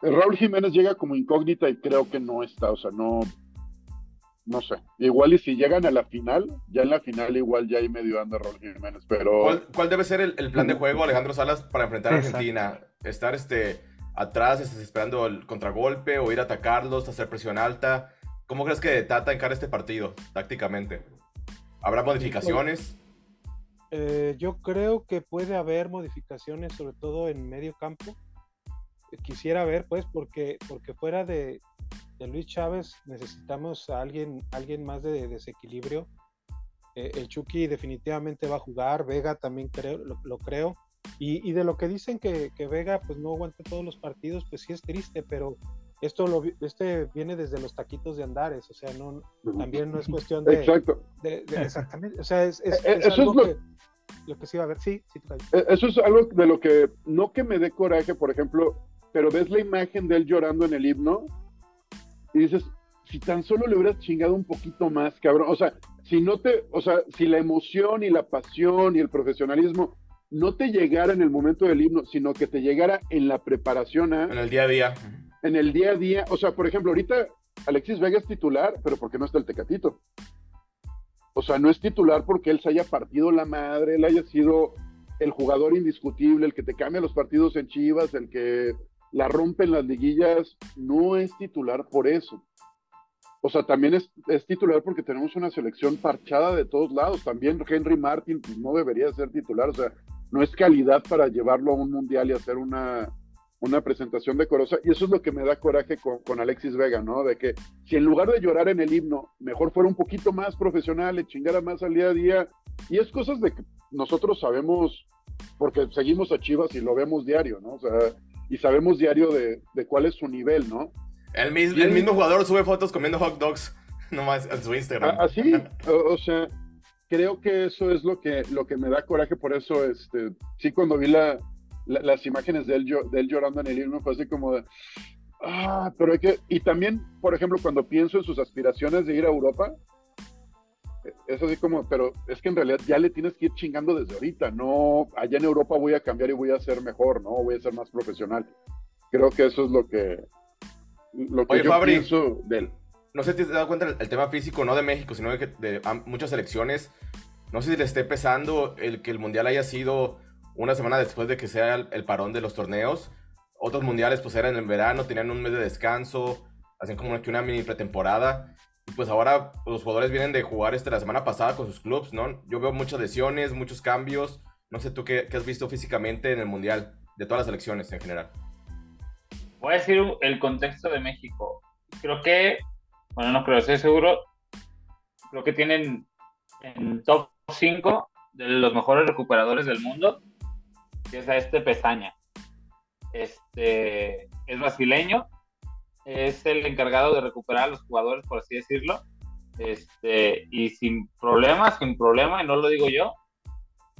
Raúl Jiménez llega como incógnita y creo que no está, o sea, no, no sé. Igual y si llegan a la final, ya en la final igual ya hay medio anda Raúl Jiménez, pero... ¿Cuál, debe ser el, plan de juego, Alejandro Salas, para enfrentar a Argentina? Estar este atrás, estás esperando el contragolpe o ir a atacarlos, hacer presión alta. ¿Cómo crees que Tata encara este partido tácticamente? ¿Habrá modificaciones? Eh, yo creo que puede haber modificaciones, sobre todo en medio campo. Quisiera ver, pues, porque, porque fuera de, Luis Chávez necesitamos a alguien, alguien más de, desequilibrio. Eh, el Chucky definitivamente va a jugar, Vega también creo, lo creo. Y, de lo que dicen que, Vega pues no aguanta todos los partidos, pues sí es triste, pero esto lo, este viene desde los taquitos de Andares, o sea, no, también no es cuestión de... Exacto. exactamente, o sea, es, es, eh, eso algo es lo, que, sí va a ver, sí, sí. Eh, eso es algo de lo que, no que me dé coraje, por ejemplo, pero ves la imagen de él llorando en el himno y dices, si tan solo le hubieras chingado un poquito más, cabrón, o sea, si no te, o sea, si la emoción y la pasión y el profesionalismo no te llegara en el momento del himno, sino que te llegara en la preparación a... En el día a día. En el día a día. O sea, por ejemplo, ahorita Alexis Vega es titular, pero ¿por qué no está el Tecatito? O sea, no es titular porque él se haya partido la madre, él haya sido el jugador indiscutible, el que te cambia los partidos en Chivas, el que la rompe en las liguillas, no es titular por eso. O sea, también es, titular porque tenemos una selección parchada de todos lados. También Henry Martin pues, no debería ser titular. O sea, no es calidad para llevarlo a un mundial y hacer una, una presentación decorosa. Y eso es lo que me da coraje con, Alexis Vega, ¿no? De que si en lugar de llorar en el himno, mejor fuera un poquito más profesional, le chingara más al día a día. Y es cosas de que nosotros sabemos porque seguimos a Chivas y lo vemos diario, ¿no? O sea, y sabemos diario de, cuál es su nivel, ¿no? El mismo, el mismo jugador sube fotos comiendo hot dogs *laughs* nomás en su Instagram. Así, ah, ah, *laughs* o, sea, creo que eso es lo que, lo que me da coraje, por eso, este, sí, cuando vi la, las imágenes de él, de él llorando en el himno, fue así como de, ah, pero hay que, y también, por ejemplo, cuando pienso en sus aspiraciones de ir a Europa, es así como, pero es que en realidad ya le tienes que ir chingando desde ahorita, no, allá en Europa voy a cambiar y voy a ser mejor, ¿no? Voy a ser más profesional. Creo que eso es lo que, lo que yo pienso de él. No sé si te has dado cuenta el, tema físico, no de México, sino de, de, muchas selecciones. No sé si le esté pesando el que el Mundial haya sido una semana después de que sea el, parón de los torneos. Otros mundiales pues eran en verano, tenían un mes de descanso, hacen como una mini pretemporada. Y pues ahora los jugadores vienen de jugar este, la semana pasada con sus clubs, ¿no? Yo veo muchas lesiones, muchos cambios. No sé tú qué, has visto físicamente en el mundial, de todas las selecciones en general. Voy a decir el contexto de México. Creo que, bueno, no creo, estoy seguro, creo que tienen en top 5 de los mejores recuperadores del mundo que es a este Pesaña. Este es brasileño, es el encargado de recuperar a los jugadores, por así decirlo. Este, y sin problemas, sin problema, y no lo digo yo,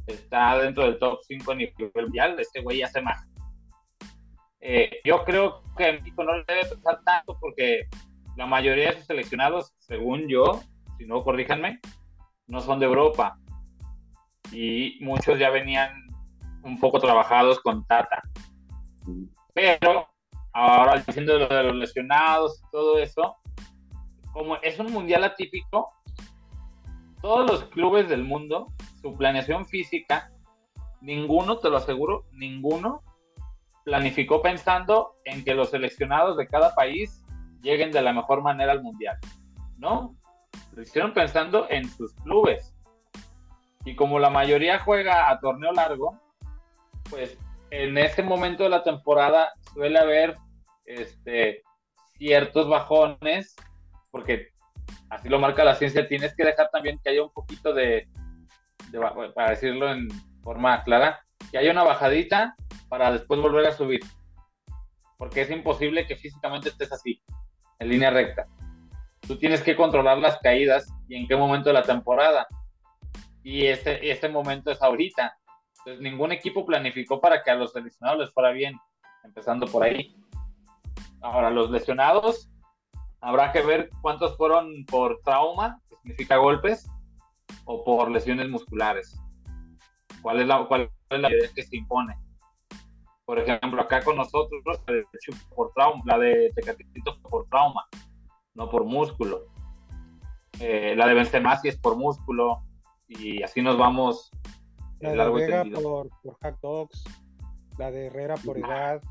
está dentro del top 5 a nivel mundial. Este güey hace más. Eh, yo creo que México no le debe pensar tanto porque la mayoría de sus seleccionados, según yo, si no corríjanme, no son de Europa. Y muchos ya venían un poco trabajados con Tata. Pero ahora diciendo lo de los lesionados todo eso, como es un mundial atípico, todos los clubes del mundo, su planeación física, ninguno, te lo aseguro, ninguno planificó pensando en que los seleccionados de cada país lleguen de la mejor manera al mundial. No, lo hicieron pensando en sus clubes. Y como la mayoría juega a torneo largo, pues en ese momento de la temporada suele haber este, ciertos bajones, porque así lo marca la ciencia, tienes que dejar también que haya un poquito de, para decirlo en forma clara, que haya una bajadita para después volver a subir, porque es imposible que físicamente estés así, en línea recta. Tú tienes que controlar las caídas y en qué momento de la temporada. Y este, este momento es ahorita. Ningún equipo planificó para que a los seleccionados les fuera bien, empezando por ahí. Ahora, los lesionados, habrá que ver cuántos fueron por trauma, que significa golpes, o por lesiones musculares. ¿Cuál es la, cuál es la que se impone? Por ejemplo, acá con nosotros, por trauma, la de Tecatito por trauma, no por músculo. Eh, la de Benzema sí es por músculo, y así nos vamos la de Vega por, por Hack Dogs, la de Herrera por edad.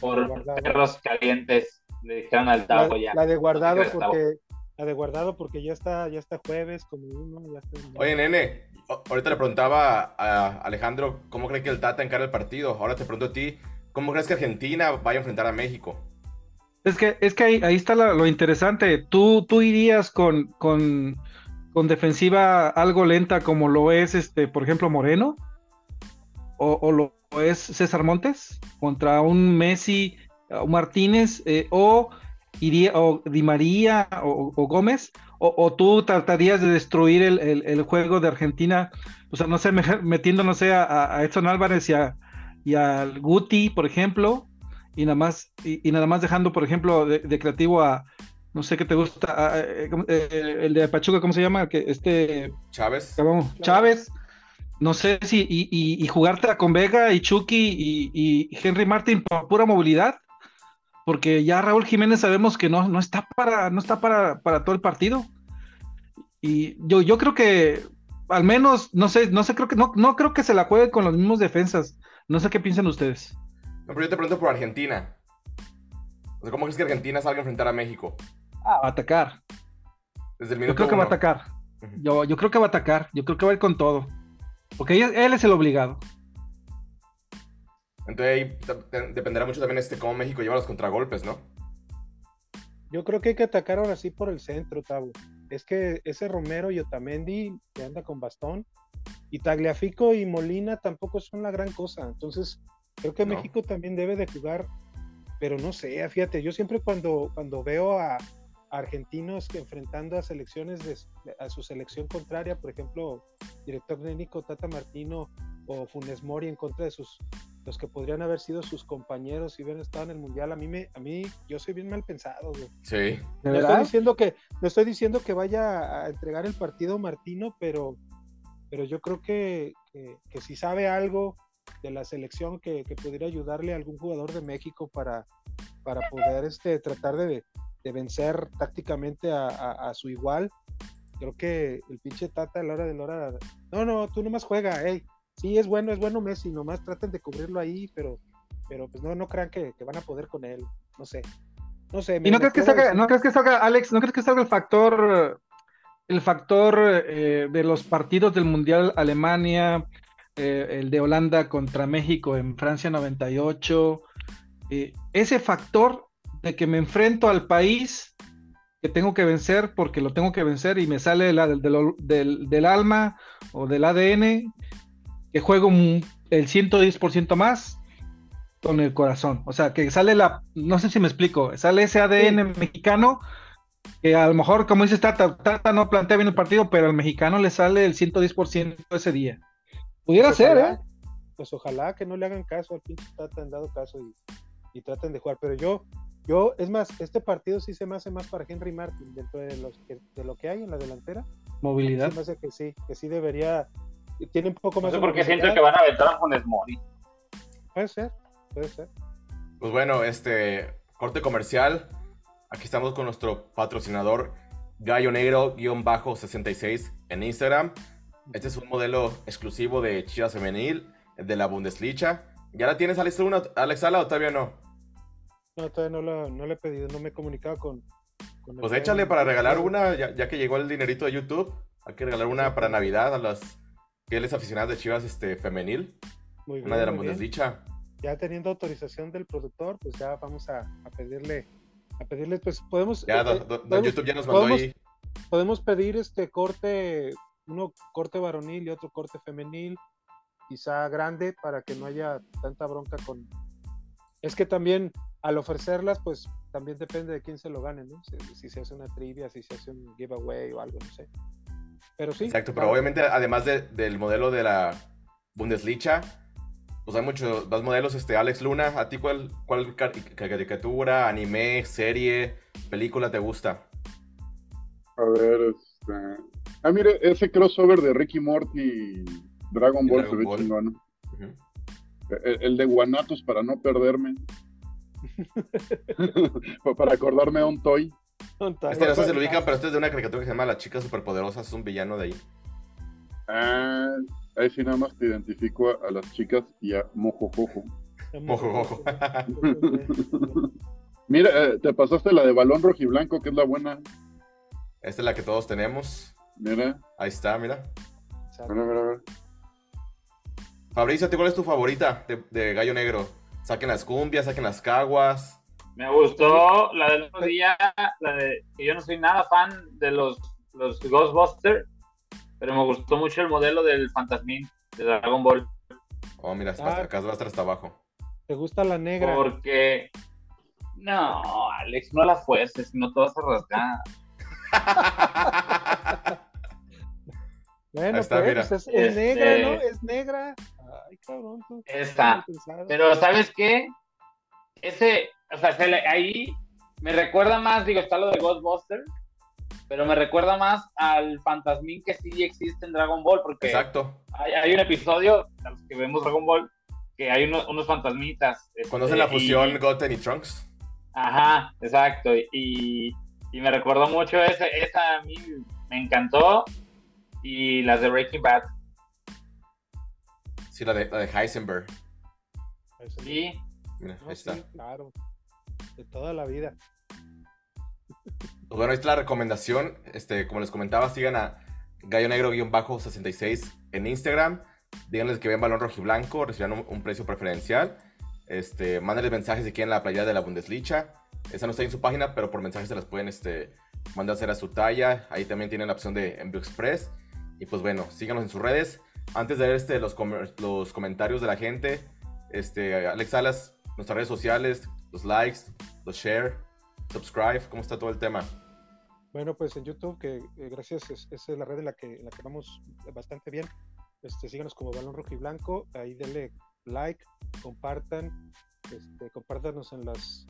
Por perros calientes, le dijeron al Tavo ya. La de guardado porque. La de guardado porque ya está, ya está jueves, como uno, ya está. Oye, nene, ahorita le preguntaba a Alejandro cómo cree que el Tata encara el partido. Ahora te pregunto a ti, ¿cómo crees que Argentina vaya a enfrentar a México? Es que, es que ahí, está lo, interesante. ¿Tú, tú irías con, con con defensiva algo lenta como lo es, este, por ejemplo, Moreno, o, lo es César Montes, contra un Messi, un Martínez, eh, o, iría, o Di María, o, Gómez, o, tú tratarías de destruir el, juego de Argentina, o sea, no sé, *laughs* metiendo, no sé, a, Edson Álvarez y, a, y al Guti, por ejemplo, y nada más, y, nada más dejando, por ejemplo, de creativo a, no sé qué te gusta, ah, eh, eh, el de Pachuca, ¿cómo se llama? Que este Chávez. Chávez. No sé si y, jugarte con Vega y Chucky y, Henry Martin por pura movilidad, porque ya Raúl Jiménez sabemos que no, no está para no está para, para todo el partido. Y yo, yo creo que al menos no sé, no sé creo que no, no creo que se la juegue con los mismos defensas. No sé qué piensan ustedes. No, pero yo te pregunto por Argentina. O sea, ¿cómo crees que Argentina salga a enfrentar a México? Ah, va a atacar. Desde el yo creo que va a atacar. yo, yo creo que va a atacar. Yo creo que va a ir con todo. Porque él, es el obligado. Entonces ahí dependerá mucho también este cómo México lleva los contragolpes, ¿no? Yo creo que hay que atacar ahora sí por el centro, Tabo. Es que ese Romero y Otamendi, que anda con bastón, y Tagliafico y Molina tampoco son la gran cosa. Entonces, creo que No. México también debe de jugar, pero no sé, fíjate, yo siempre cuando, cuando veo a argentinos que enfrentando a selecciones de, a su selección contraria, por ejemplo, director técnico Tata Martino o Funes Mori en contra de sus los que podrían haber sido sus compañeros si hubieran estado en el mundial, a mí me, a mí, yo soy bien mal pensado, güey. Sí. ¿De No estoy diciendo que, no estoy diciendo que vaya a entregar el partido Martino, pero, pero yo creo que, que, que si sabe algo de la selección que, que pudiera ayudarle a algún jugador de México para, para poder este, tratar de, de vencer tácticamente a, a- a su igual. Creo que el pinche Tata a la hora de la hora. No, no, tú nomás juega, hey. Sí, es bueno, es bueno Messi, nomás traten de cubrirlo ahí, pero, pero pues no, no crean que, que van a poder con él. No sé. No sé. ¿Y no crees que salga, decir- no crees que salga, Alex, no crees que salga el factor, el factor eh, de los partidos del Mundial Alemania, eh, el de Holanda contra México en Francia 98, eh, ese factor de que me enfrento al país que tengo que vencer porque lo tengo que vencer y me sale la- del, del- del- del alma o del ADN, que juego un- el 110% más con el corazón. O sea, que sale la, no sé si me explico, sale ese ADN mexicano que a lo mejor, como dices, Tata, Tata no plantea bien el partido, pero al mexicano le sale el 110% ese día. Pudiera Pues ser, ojalá, ¿eh? Pues ojalá que no le hagan caso al pinche Tata en dado caso y, y traten de jugar. Pero yo, yo, es más, este partido sí se me hace más para Henry Martin dentro de, los que- de lo que hay en la delantera. Movilidad. Se me hace que sí, que sí debería. Tiene un poco No más sé de por qué siento que van a aventar a Funes Mori. Puede ser, puede ser. Pues bueno, este corte comercial. Aquí estamos con nuestro patrocinador Gallo Negro-66 en Instagram. Este es un modelo exclusivo de Chivas Femenil, de la Bundesliga. ¿Ya la tienes, Alex, una, Alex Ala, o todavía no? No, todavía no lo, no le he pedido, no me he comunicado con. con Pues échale para regalar una, ya, ya que llegó el dinerito de YouTube. Hay que regalar una para Navidad a las fieles aficionadas de Chivas este, Femenil. Muy bien, Una de la. Bundesliga. Ya teniendo autorización del productor, pues ya vamos a, a pedirle, a pedirle, pues podemos. Ya, eh, don- eh, don- don podemos- YouTube ya nos mandó podemos- ahí. podemos pedir este corte, uno corte varonil y otro corte femenil, quizá grande, para que no haya tanta bronca con. Es que también al ofrecerlas, pues también depende de quién se lo gane, ¿no? Si, si se hace una trivia, si se hace un giveaway o algo, no sé. Pero sí. Exacto, pero claro, obviamente además de- del modelo de la Bundesliga, pues hay muchos más modelos. Este, Alex Luna, ¿a ti cuál, cuál car- caricatura, anime, serie, película te gusta? A ver, este. Ah, mire, ese crossover de Ricky Morty y Dragon Ball Dragon se ve Ball. chingón. Ujú. El, el de Guanatos para no perderme. *laughs* Pa- para acordarme a un toy. Este no sé si se lo ubican, pero este es de una caricatura que se llama La Chica Superpoderosa, es un villano de ahí. Ah, ahí sí nada más te identifico a, a las chicas y a Mojojojo. Mojojojo. *laughs* Mira, eh, te pasaste la de balón rojiblanco, que es la buena. Esta es la que todos tenemos. Mira, Ahí está, mira. mira, mira, mira. Fabricio, ¿a ti ¿cuál es tu favorita de, de Gallo Negro? Saquen las cumbias, saquen las caguas. Me gustó la del otro día, la de que yo no soy nada fan de los, los Ghostbusters, pero me gustó mucho el modelo del Fantasmin de Dragon Ball, Oh, mira, hasta Ah. acá va a estar hasta abajo. ¿Te gusta la negra? porque no, Alex, no la fuerces, si no te vas a rasgar. *laughs* Bueno, Ahí está, pues, mira. es, es Este- negra, ¿no? Es negra. Ay, cabrón. tú. Esta. Mal pensado. Pero ¿sabes qué? Ese, o sea, se le- ahí me recuerda más, digo, está lo de Ghostbusters, pero me recuerda más al Fantasmin que sí existe en Dragon Ball, porque Exacto. hay, hay un episodio, que vemos Dragon Ball, que hay uno- unos fantasmitas. este, ¿Conocen la y- fusión Goten y Trunks? Ajá, exacto. Y, y me recordó mucho ese, esa a mí me encantó. Y las de Breaking Bad. Sí, la de, la de Heisenberg. Sí. Sí, Mira, No, ahí está. sí, claro. De toda la vida. Pues bueno, ahí está la recomendación. Este, como les comentaba, sigan a Gallo Negro-66 en Instagram. Díganles que ven balón rojiblanco, recibirán un, un precio preferencial. Este, mándenles mensajes si quieren la playa de la Bundesliga. Esa no está en su página, pero por mensajes se las pueden este, mandar a hacer a su talla. Ahí también tienen la opción de envío express. Y pues bueno, síganos en sus redes. Antes de ver este, los, los comentarios de la gente, este, Alex Salas, nuestras redes sociales, los likes, los share, subscribe, ¿cómo está todo el tema? Bueno, pues en YouTube, que eh, gracias, es, es, la red en la que, en la que vamos bastante bien. Este, síganos como Balón Rojo y Blanco, ahí denle like, compartan, este, compártanos en las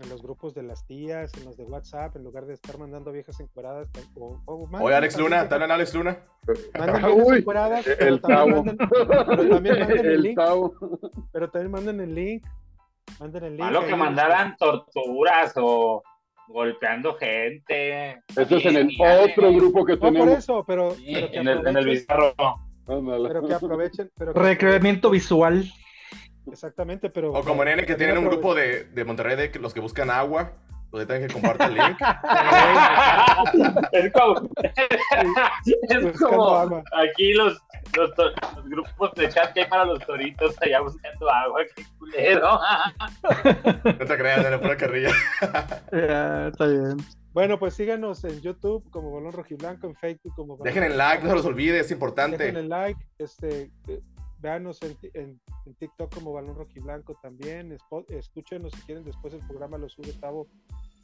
en los grupos de las tías, en los de WhatsApp, en lugar de estar mandando viejas encueradas. O, o Oye, Alex Luna, ¿te hablan Alex Luna? Mandan *laughs* viejas encueradas, pero también, manden, pero también manden el link. Pero también manden el link. Manden el link. Malo que mandaran torturas o golpeando gente. Eso es en el otro grupo que tenemos. No, por eso, pero, sí, pero que en, el, en el bizarro. Pero que aprovechen. Pero que Recreamiento visual. Exactamente, pero. O como nene que tienen un grupo de, de Monterrey de los que buscan agua, donde tienen que compartir el link. *laughs* es como. es como aquí los, los, los, grupos de chat que hay para los toritos allá buscando agua, qué culero. *laughs* no te creas, era pura carrilla. *laughs* ya, está bien. Bueno, pues síganos en YouTube como Balón Rojiblanco, en Facebook como Balón Dejen el like, no se los olvide, es importante. Dejen el like, este, véanos en, en, en, TikTok como Balón Rojiblanco también, escúchenos si quieren, después el programa lo sube Tavo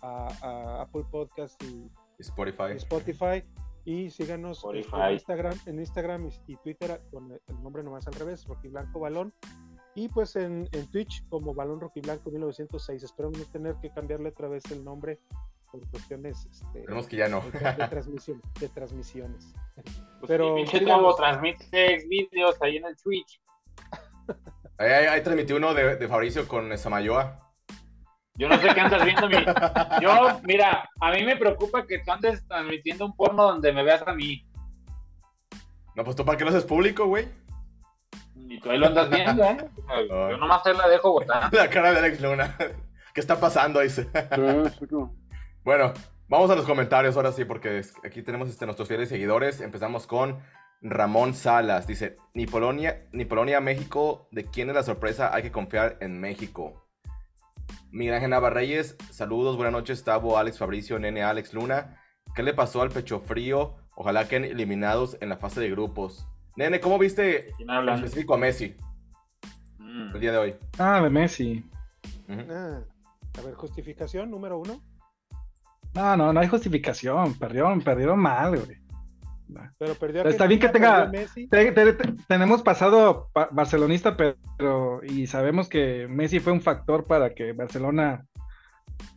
a, a Apple Podcast y Spotify. Y, Spotify, y síganos Spotify. en Instagram, en Instagram y, y, Twitter con el nombre nomás al revés, Rojiblanco Balón. Y pues en, en Twitch como Balón Rojiblanco 1906. Espero no tener que cambiarle otra vez el nombre por cuestiones este, Esperemos que ya no. de, de, transmisión, de transmisiones. *laughs* Pues Pero sí, como transmite vídeos ahí en el Twitch. *laughs* Ahí, ahí, ahí transmití uno de, de, Fabricio con Samayoa. Yo no sé qué andas viendo. Mi... Yo, mira, a mí me preocupa que tú andes transmitiendo un porno donde me veas a mí. No, pues tú para qué lo haces público, güey. Y tú ahí lo andas viendo, ¿eh? *laughs* Yo nomás te la dejo botar. La cara de Alex Luna. ¿Qué está pasando? Dice. Bueno, vamos a los comentarios ahora sí, porque aquí tenemos este, nuestros fieles seguidores. Empezamos con Ramón Salas. Dice, ni Polonia, ni Polonia, México, ¿de quién es la sorpresa? Hay que confiar en México. Miguel Ángel Navarreyes, saludos, buenas noches, Tavo, Alex, Fabricio, Nene, Alex, Luna. ¿Qué le pasó al pecho frío? Ojalá queden eliminados en la fase de grupos. Nene, ¿cómo viste en específico a Messi mm. el día de hoy? Ah, de Messi. Uh -huh. ah, a ver, justificación número uno. No, no, no hay justificación. Perdieron, perdieron mal, güey. Pero perdió Pero está bien que tenga. Te, te, te, tenemos pasado pa barcelonista, pero. Y sabemos que Messi fue un factor para que Barcelona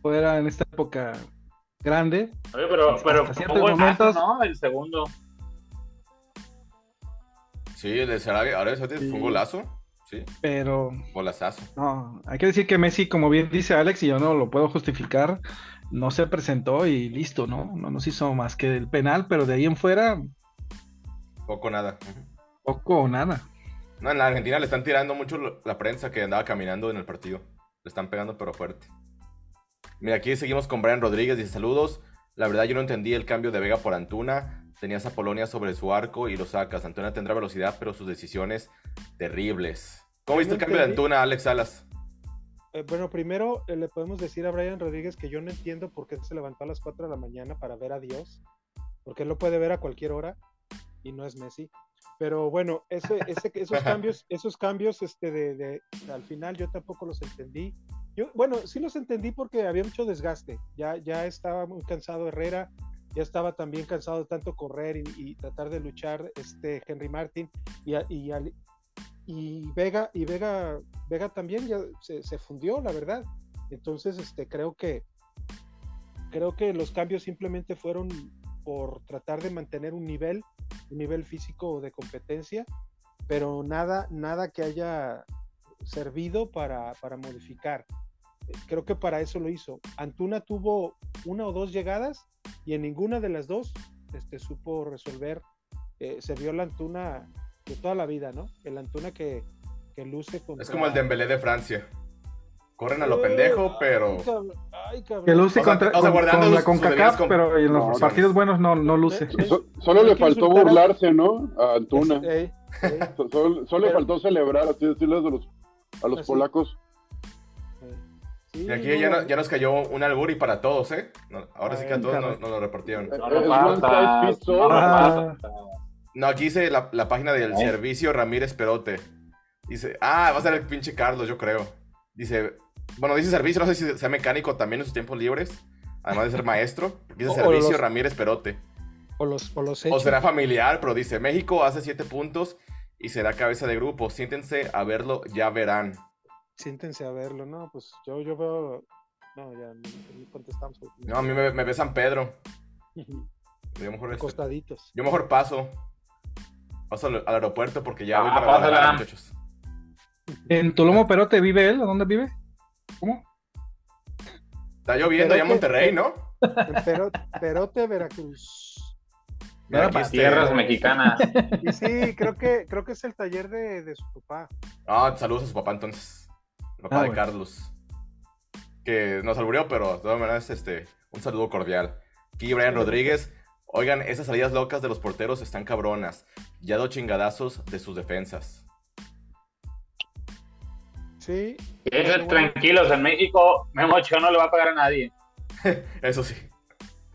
fuera en esta época grande. Oye, pero, pero hasta ciertos momentos. ¿no? El segundo. Sí, el de Sarabia, ahora sí. fue un golazo. Sí. Pero. Golazazo. No, hay que decir que Messi, como bien dice Alex, y yo no lo puedo justificar, no se presentó y listo, ¿no? No nos hizo más que el penal, pero de ahí en fuera. Poco nada. Poco o nada. No, en la Argentina le están tirando mucho la prensa que andaba caminando en el partido. Le están pegando, pero fuerte. Mira, aquí seguimos con Brian Rodríguez. Dice: Saludos. La verdad, yo no entendí el cambio de Vega por Antuna. Tenías a Polonia sobre su arco y lo sacas. Antuna tendrá velocidad, pero sus decisiones terribles. ¿Cómo viste el cambio de Antuna, Alex Salas? Eh, bueno, primero eh, le podemos decir a Brian Rodríguez que yo no entiendo por qué se levantó a las 4 de la mañana para ver a Dios, porque él lo puede ver a cualquier hora y no es Messi. Pero bueno, ese, ese, *laughs* esos cambios, esos cambios este, de, de, al final yo tampoco los entendí. Yo, bueno, sí los entendí porque había mucho desgaste. Ya, ya estaba muy cansado Herrera, ya estaba también cansado de tanto correr y, y tratar de luchar este Henry Martin y, y, y Vega y Vega Vega también ya se, fundió la verdad. Entonces este creo que creo que los cambios simplemente fueron por tratar de mantener un nivel un nivel físico de competencia pero nada nada que haya servido para, para modificar. Creo que para eso lo hizo. Antuna tuvo una o dos llegadas y en ninguna de las dos este, supo resolver eh, se vio la Antuna de toda la vida, ¿no? El Antuna que, que luce contra... Es como el Dembélé de Francia. Corren a lo pendejo, pero... Ay, cabrón, ay, cabrón. Que luce O sea, contra, o sea, con, guardando con la CONCACAF, pero en los partidos buenos no, no luce. Eh, So- solo le faltó a- burlarse, ¿no? A Antuna. *laughs* So- Solo, solo le faltó celebrar, así decirles a los, a los Así. polacos. Sí, Y aquí ya, no- ya nos cayó un albur y para todos, ¿eh? No, ahora sí que a todos nos, nos lo repartieron. Eh, No lo no lo. No, aquí dice la, la página del servicio Ramírez Perote. Dice, ah, va a ser el pinche Carlos, yo creo. Dice, bueno, dice servicio, no sé si sea mecánico también en sus tiempos libres. Además de ser maestro. porque Dice O- o servicio los- Ramírez Perote. O los, o los O será familiar, pero dice, México hace siete puntos y será cabeza de grupo. Siéntense a verlo, ya verán. Siéntense a verlo, ¿no? Pues yo, yo veo. No, ya no, contestamos. No, a mí me, me ve San Pedro. *laughs* Yo mejor, este, Costaditos. yo mejor paso. Paso al, al aeropuerto porque ya voy Ah, para pásala. Guadalajara, muchachos. ¿En Tulomo Perote vive él? ¿A dónde vive? ¿Cómo? Está lloviendo allá en Monterrey, ¿no? Pero- Perote, Veracruz. Mira, aquí este- Tierras mexicanas. Y sí, creo que, creo que es el taller de, de su papá. Ah, saludos a su papá entonces. El papá Ah, de bueno. Carlos. Que nos alburió, pero de todas maneras, este, un saludo cordial. Aquí Brian Rodríguez. Oigan, esas salidas locas de los porteros están cabronas. Ya do chingadazos de sus defensas. Sí. Bueno, tranquilos, en México Memo Ochoa no le va a pagar a nadie. *laughs* Eso sí.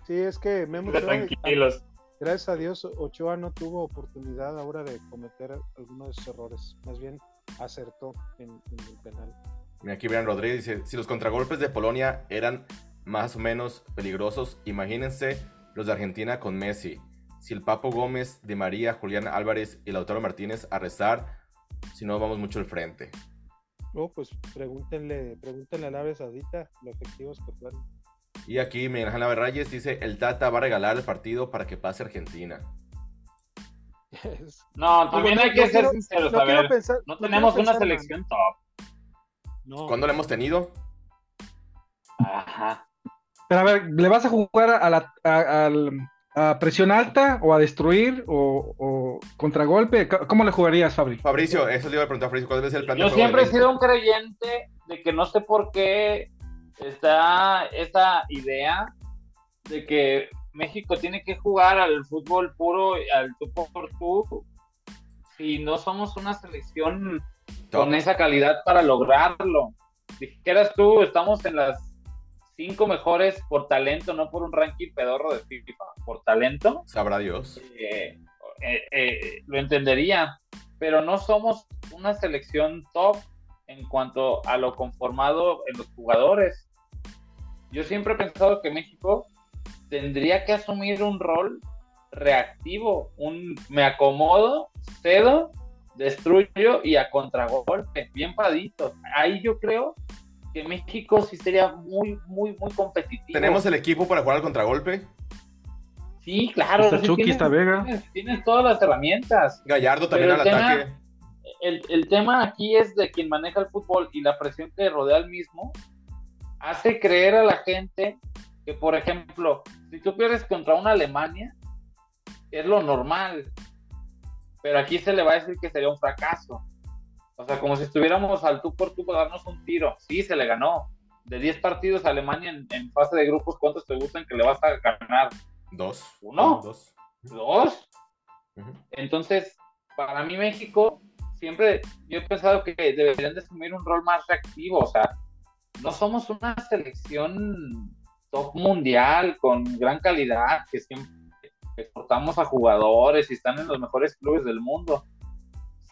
Sí, es que Memo Ochoa, tranquilos. gracias a Dios, Ochoa no tuvo oportunidad ahora de cometer alguno de esos errores. Más bien acertó en, en el penal. Mira, aquí Brian Rodríguez dice, si los contragolpes de Polonia eran más o menos peligrosos, imagínense los de Argentina con Messi. Si el Papo Gómez, Di María, Julián Álvarez y Lautaro Martínez a rezar, si no vamos mucho al frente. Oh, pues pregúntenle, pregúntenle a la Arabia Saudita lo efectivos que fueron. Y aquí Miguel Ángel Reyes dice, el Tata va a regalar el partido para que pase Argentina. *laughs* No, también Digo, hay no- que no ser quiero- sinceros. no a quiero ver, pensar- no no tenemos una selección top. No. ¿Cuándo lo hemos tenido? Ajá. Pero a ver, ¿le vas a jugar a la a, presión alta o a destruir o, o contragolpe? ¿Cómo le jugarías, Fabri? Fabricio, eso le iba a preguntar a Fabricio, ¿cuál es el plan de Yo juego de siempre he sido un creyente de que no sé por qué está esa idea de que México tiene que jugar al fútbol puro, al tú por tú, si no somos una selección Top. con esa calidad para lograrlo. Dijeras tú, estamos en las cinco mejores por talento, no por un ranking pedorro de FIFA, por talento Sabrá Dios. eh, eh, eh, lo entendería, pero no somos una selección top en cuanto a lo conformado en los jugadores. Yo siempre he pensado que México tendría que asumir un rol reactivo, un me acomodo, cedo, destruyo y a contragolpe, bien paradito. Ahí yo creo que México sí sería muy, muy, muy competitivo. ¿Tenemos el equipo para jugar al contragolpe? Sí, claro. Está sí Chucky, tienes- está Vega. Tienes, tienes todas las herramientas. Gallardo también al tema- ataque. El, el tema aquí es de quien maneja el fútbol y la presión que rodea al mismo hace creer a la gente que, por ejemplo, si tú pierdes contra una Alemania, es lo normal. Pero aquí se le va a decir que sería un fracaso. O sea, como si estuviéramos al tú por tú para darnos un tiro. Sí, se le ganó. De 10 partidos a Alemania en, en fase de grupos, ¿cuántos te gustan que le vas a ganar? Dos. Uno. Dos. ¿Dos? Entonces, para mí México, siempre yo he pensado que deberían de asumir un rol más reactivo, o sea, no somos una selección top mundial con gran calidad, que siempre exportamos a jugadores y están en los mejores clubes del mundo.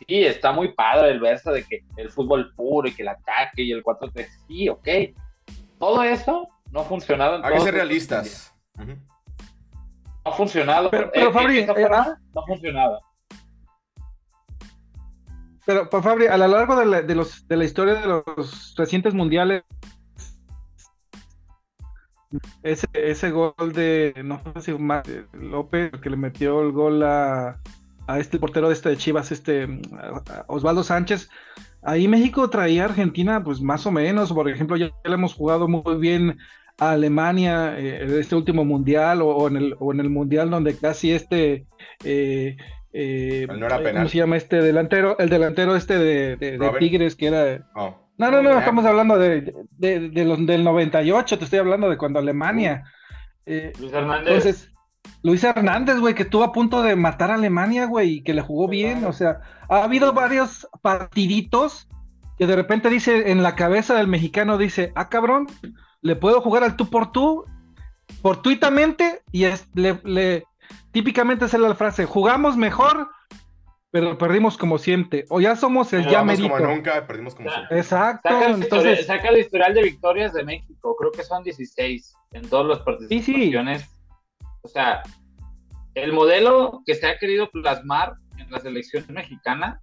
Sí, está muy padre el verso de que el fútbol puro y que el ataque y el 4-3, sí, ok. Todo eso no ha funcionado en Hay que ser realistas. No ha funcionado. Pero- pero, Eh, Fabri, esa eh, forma ah. no ha funcionado. Pero, pues, Fabri, a lo largo de la, de los, de la historia de los recientes mundiales, ese, ese gol de, no sé si López, que le metió el gol a, a este portero de este de Chivas, este Osvaldo Sánchez, ahí México traía a Argentina, pues más o menos, por ejemplo, ya, ya le hemos jugado muy bien a Alemania eh, en este último mundial o, o en el, o en el mundial donde casi este... eh, eh, No era penal. ¿Cómo se llama este delantero? El delantero este de, de- de Robin. Tigres que era... Oh. No, no, no, estamos hablando de, de, de los del 98, te estoy hablando de cuando Alemania. eh, Luis Hernández. entonces, Luis Hernández, güey, que estuvo a punto de matar a Alemania, güey, y que le jugó bien. O sea, ha habido varios partiditos que de repente dice en la cabeza del mexicano, dice, ah, cabrón, le puedo jugar al tú por tú, fortuitamente, y es, le, le, típicamente es la frase, jugamos mejor, pero perdimos como siempre. O ya somos el ya merito. como nunca, perdimos como siempre. Exacto. Saca, entonces... saca el historial de victorias de México. Creo que son 16 en todas las participaciones. O sea, el modelo que se ha querido plasmar en la selección mexicana.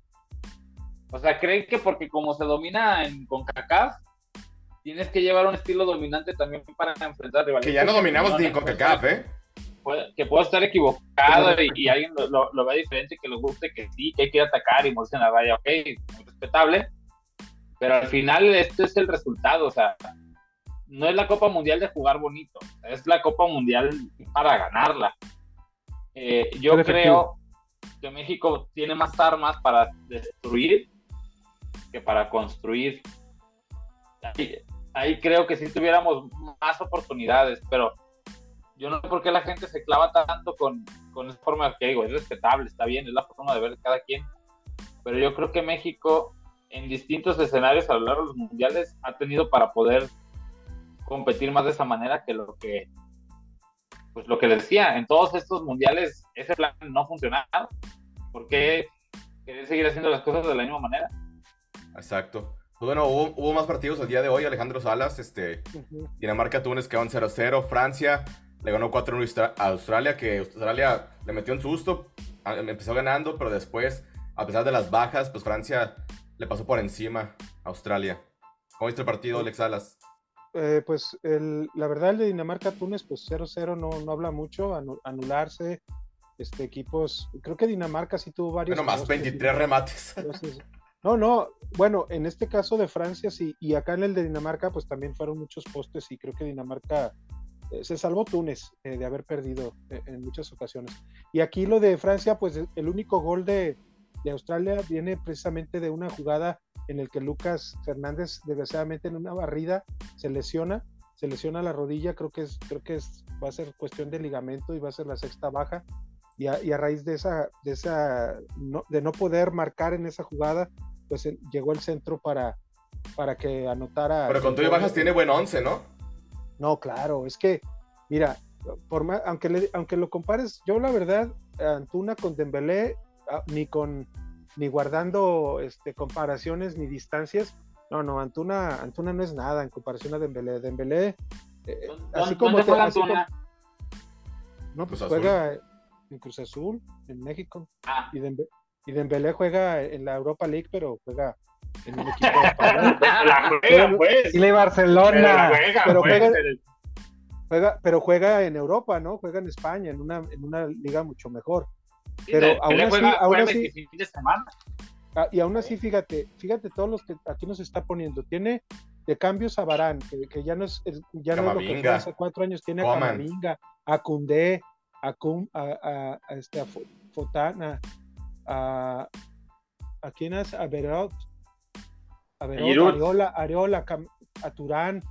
O sea, creen que porque como se domina en CONCACAF, tienes que llevar un estilo dominante también para enfrentar rivales. Que ya no dominamos ni en CONCACAF, ¿eh? que puedo estar equivocado y, alguien lo, lo, vea diferente, que le guste que sí, que hay que atacar y morirse en la raya, ok, muy respetable, pero al final esto es el resultado, o sea, no es la Copa Mundial de jugar bonito, es la Copa Mundial para ganarla. Eh, yo creo que México tiene más armas para destruir que para construir. Ahí, ahí creo que sí tuviéramos más oportunidades, pero yo no sé por qué la gente se clava tanto con, con esa forma que digo, es respetable, está bien, es la forma de ver cada quien, pero yo creo que México en distintos escenarios a lo largo de los mundiales ha tenido para poder competir más de esa manera que lo que pues lo que decía, en todos estos mundiales ese plan no ha funcionado. ¿Por qué querer seguir haciendo las cosas de la misma manera? Exacto. Pues bueno, hubo, más partidos el día de hoy, Alejandro Salas, este, Dinamarca, Túnez quedaron 0-0, Francia le ganó 4-1 a Australia, que Australia le metió un susto, empezó ganando, pero después, a pesar de las bajas, pues Francia le pasó por encima a Australia. ¿Cómo viste el partido, Alex Salas? Eh, pues la verdad el de Dinamarca-Túnez, pues 0-0 no, no habla mucho, anularse, este, equipos, creo que Dinamarca sí tuvo varios... Bueno, más 23 remates. No, no, bueno, en este caso de Francia sí, y acá en el de Dinamarca pues también fueron muchos postes y creo que Dinamarca eh, se salvó Túnez eh, de haber perdido eh, en muchas ocasiones. Y aquí lo de Francia, pues el único gol de, Australia viene precisamente de una jugada en el que Lucas Fernández, desgraciadamente en una barrida, se lesiona, se lesiona la rodilla, creo que es, creo que es, va a ser cuestión de ligamento y va a ser la sexta baja. Y a, raíz de esa, de esa, de no poder marcar en esa jugada, pues llegó el centro para, para que anotara. Pero con todo bajas tiene buen once, ¿no? No, claro, es que, mira, por aunque, aunque lo compares, yo la verdad, Antuna con Dembélé, ni con, ni guardando este, comparaciones ni distancias, no, no, Antuna, Antuna no es nada en comparación a Dembélé. Dembélé, eh, así como... juega Antuna? no, pues juega en Cruz Azul, en México. Ah. Y, Dembélé, y Dembélé juega en la Europa League, pero juega en un equipo *laughs* la juega, pues. Y Barcelona. Pero juega, juega, pero juega en Europa, ¿no? Juega en España, en una, en una liga mucho mejor. Pero aún así, aún así ah, y aún así, fíjate, fíjate todos los que aquí nos está poniendo. Tiene de cambios a Barán, que, ya no es, ya no es lo que fue hace cuatro años. Tiene a Camavinga, a Cundé, a, a, a, este, a Fotana, a, a quién es, a Berot, a ver, Areola, Areola, a Turán,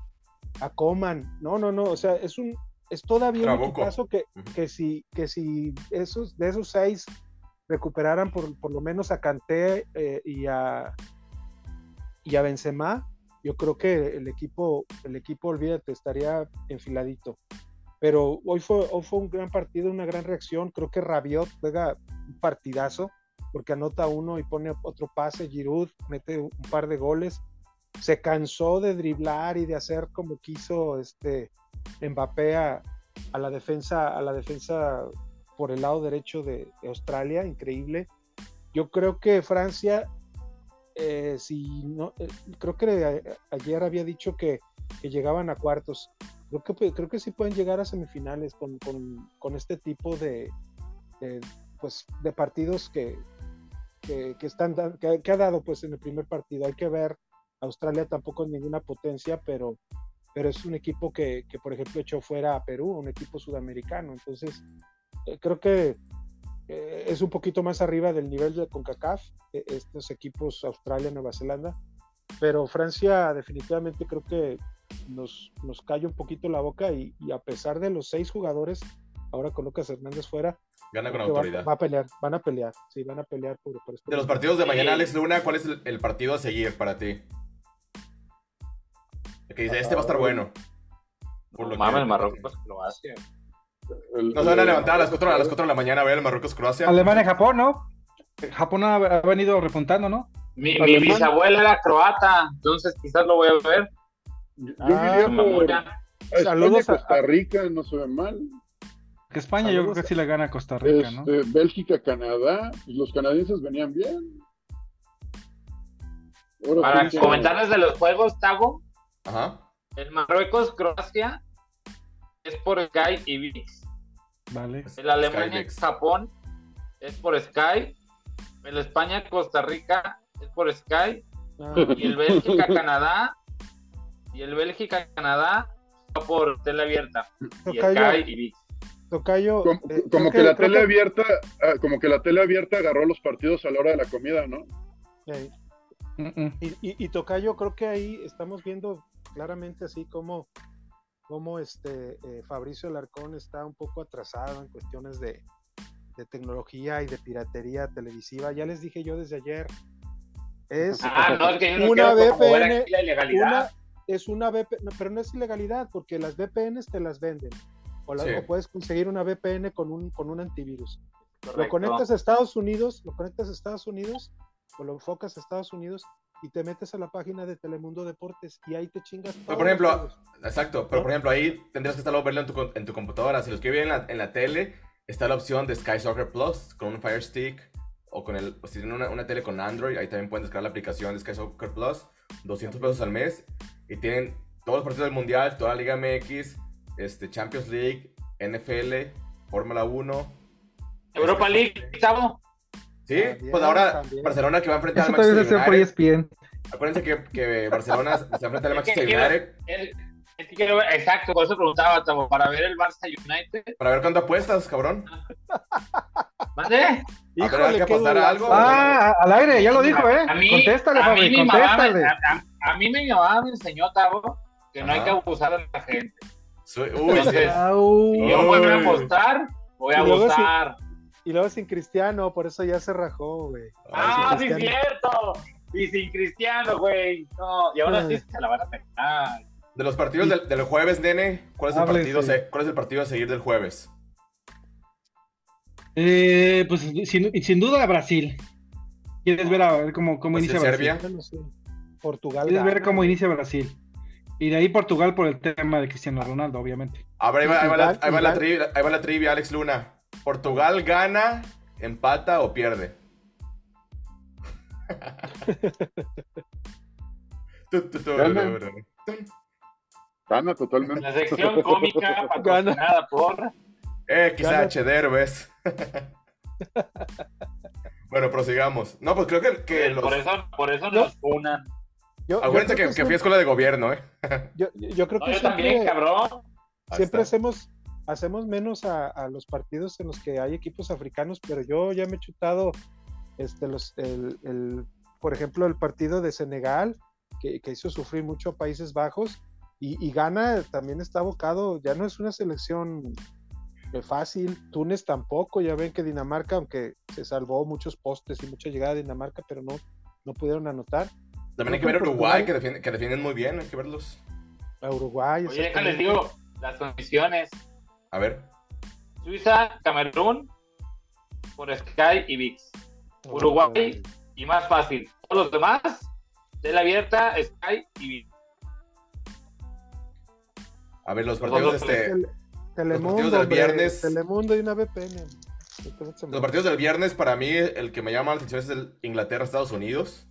a Coman. No, no, no, o sea, es un es todavía un caso que, que si, que si esos, de esos seis recuperaran por, por lo menos a Canté eh, y a y a Benzema, yo creo que el equipo, el equipo, olvídate, estaría enfiladito. Pero hoy fue, hoy fue un gran partido, una gran reacción. Creo que Rabiot juega un partidazo porque anota uno y pone otro pase, Giroud mete un par de goles, se cansó de driblar y de hacer como quiso este Mbappé a, la defensa, a la defensa por el lado derecho de, Australia, increíble. Yo creo que Francia, eh, si no, eh, creo que ayer había dicho que, llegaban a cuartos. Creo que, creo que sí pueden llegar a semifinales con, este tipo de, pues, de partidos que, que, están, que, ha dado pues en el primer partido. Hay que ver, Australia tampoco es ninguna potencia, pero, pero es un equipo que, que por ejemplo, echó fuera a Perú, un equipo sudamericano. Entonces, eh, creo que eh, es un poquito más arriba del nivel de CONCACAF, e, estos equipos Australia, Nueva Zelanda. Pero Francia definitivamente creo que nos, nos calla un poquito la boca y, y a pesar de los seis jugadores, ahora con Lucas Hernández fuera, Gana con autoridad. Va, a pelear, van a pelear, sí, van a pelear por, De los partidos de mañana, Alex Luna, ¿cuál es el, partido a seguir para ti? Que dice, este va a estar bueno. Por lo el Marruecos hace. el- No se van a levantar a las 4, a las 4 de la mañana a ver el Marruecos-Croacia. Alemania-Japón, ¿no? Japón ha, ha venido repuntando, ¿no? Mi, bisabuela era croata, entonces quizás lo voy a ver. Yo Ah, por a Saludos a- Costa Rica, no se ve mal. Que España yo creo que sí le gana a Costa Rica, ¿no? Este, Bélgica, Canadá, pues los canadienses venían bien. Ahora Para que- comentarles de los juegos, Tavo, Ajá. el Marruecos-Croacia es por Sky y VIX. Vale. El Alemania-Japón es por Sky. El España-Costa Rica es por Sky. Ah, Y el Bélgica-Canadá. Y el Bélgica-Canadá va por tele abierta. Y Tocayo, Sky y VIX. Tocayo, Como, eh, como que, la tele abierta, ah, como que la tele abierta agarró los partidos a la hora de la comida, ¿no? Mm, mm. Y, y, y Tocayo, creo que ahí estamos viendo claramente así como, como este eh, Fabricio Alarcón está un poco atrasado en cuestiones de, de tecnología y de piratería televisiva. Ya les dije yo desde ayer, es Ah, no, es que yo no Una VPN, aquí la ilegalidad. una, es una VPN, no, pero no es ilegalidad porque las VPNs te las venden. O, la- Sí. o puedes conseguir una VPN con un, con un antivirus. Lo conectas a Estados Unidos, lo conectas a Estados Unidos, o lo enfocas a Estados Unidos y te metes a la página de Telemundo Deportes y ahí te chingas. Pero, por ejemplo. Exacto, pero por ejemplo ahí tendrías que estarlo verlo en tu, en tu computadora. Si los quieres ver en la, en la tele, está la opción de Sky Soccer Plus con un Fire Stick o con el, si tienen una, una tele con Android, ahí también pueden descargar la aplicación de Sky Soccer Plus, 200 pesos al mes y tienen todos los partidos del Mundial, toda la Liga MX, este, Champions League, NFL, Fórmula 1. Europa League, Tavo. Sí, También, pues ahora también. Barcelona que va a enfrentar Eso al Manchester hace por United. ESPN. Acuérdense que, que Barcelona se enfrenta al Manchester United exacto, por eso preguntaba, Tavo, para ver el Barça United. para ver cuánto apuestas, cabrón. ¿Mande? A ver, Híjole, ¿hay que apostar algo? Ah, al aire, ya lo dijo, ¿eh? A mí, contéstale, a mí Fabi, mi mamá me- contéstale. a, mí mi mamá me enseñó, Tavo, que no hay que abusar de la gente. Soy- uy. Entonces. Si yo voy a apostar, voy a sí- abusar. Y luego sin Cristiano, por eso ya se rajó, güey. Ah, sí, es Cristiano. cierto. Y sin Cristiano, güey. No, y ahora Ah. sí se la van a pegar. De los partidos del, del jueves, nene, ¿cuál es, el Háblese. partido, se- ¿cuál es el partido a seguir del jueves? Eh, pues sin, sin duda Brasil. ¿Quieres ver a ver cómo, cómo Pues, inicia Serbia. Brasil? Portugal. ¿Quieres ver cómo inicia Brasil? Y de ahí Portugal por el tema de Cristiano Ronaldo, obviamente. A ver, ahí va, ahí va la, ahí va la igual. trivia, ahí va la trivia, Alex Luna. ¿Portugal gana, empata o pierde? Tu, tu, tu, Gana. totalmente. La sección cómica *laughs* patrocinada por. Eh, quizá. Cheder, ¿ves? *laughs* bueno, prosigamos. No, pues creo que, que los... Por eso, por eso No. nos unan. Yo, Acuérdense que, que siempre- fui a escuela de gobierno, ¿eh? yo, yo creo No, que yo siempre, también, cabrón. Siempre hacemos, hacemos menos a, a los partidos en los que hay equipos africanos, pero yo ya me he chutado este, los, el, el- por ejemplo, el partido de Senegal, que, que hizo sufrir mucho a Países Bajos, y, y Ghana también está abocado, ya no es una selección eh, fácil, Túnez tampoco, ya ven que Dinamarca, aunque se salvó muchos postes y mucha llegada de Dinamarca, pero no, no pudieron anotar. También hay que ver que Uruguay, que defienden, que defienden muy bien, hay que verlos. A Uruguay. Oye, déjales digo las condiciones. A ver. Suiza, Camerún, por Sky y VIX. Uruguay. Y más fácil. Todos los demás, tele abierta, Sky y VIX. A ver, los Los partidos, dos, este, Tele- Telemundo, partidos del hombre, viernes- Telemundo y una VPN. los partidos del viernes, para mí, el que me llama la atención es el Inglaterra-Estados Unidos.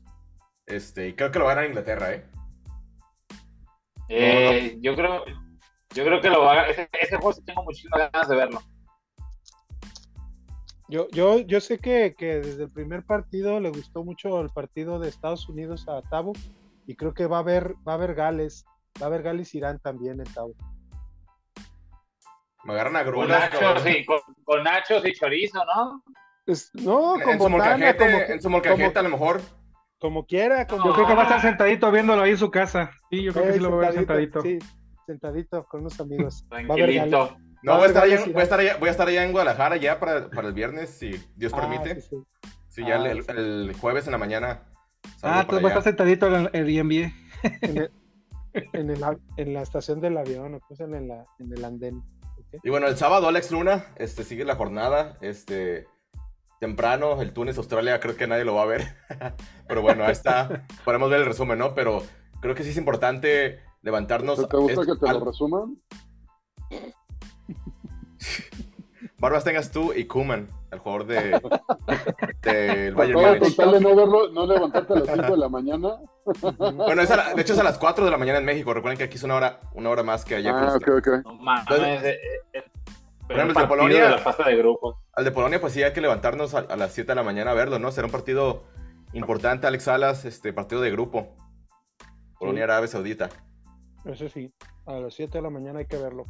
Este, y creo que lo van a Inglaterra, ¿eh? Eh, Yo creo yo creo que lo va a, ese, ese juego sí tengo muchísimas ganas de verlo. Yo, yo, yo sé que, que desde el primer partido le gustó mucho el partido de Estados Unidos a Tabo y creo que va a haber, va a haber Gales, va a haber Gales Irán también en Tabo. Me agarran a Con grunas. nachos, sí, con, con nachos y chorizo, ¿no? Es- no, con En su botana, molcajete, como, en su molcajete como- a lo mejor. como quiera, como Yo creo que va a estar sentadito viéndolo ahí en su casa. Sí, yo creo que sí lo va a ver sentadito. Sí, sentadito con unos amigos. Va a. Tranquilito. No, voy a, estar allá, voy, a estar allá, voy a estar allá en Guadalajara ya para, para el viernes, si Dios Ah, permite. sí, sí. Sí, ya Ah, el, sí. el jueves en la mañana. Ah, para entonces va a estar sentadito en el Airbnb. En el, *laughs* En, el, a- en la estación del avión, o cosas en, la, en el andén. Y bueno, el sábado Alex Luna, este, sigue la jornada, este, temprano, el Túnez, Australia, creo que nadie lo va a ver. *laughs* Pero bueno, ahí está, *laughs* podemos ver el resumen, ¿no? Pero creo que sí es importante levantarnos. ¿Te gusta es- que te al- lo resuman? *laughs* Barbas tengas tú y Kuman, el jugador de *laughs* del Bayern Múnich. con tal de no verlo, no levantarte a las 5 de la mañana. *laughs* Bueno, es a la- de hecho es a las 4 de la mañana en México. Recuerden que aquí es una hora, una hora más que allá. Ah, con ok, ok. No mames. Entonces, eh, eh, por el ejemplo, el de Polonia- de la fase de grupos. Al de Polonia, pues sí hay que levantarnos a, a las 7 de la mañana a verlo, ¿no? Será un partido importante, Alex Salas, este partido de grupo. Polonia Arabia Saudita. Eso sí, a las 7 de la mañana hay que verlo.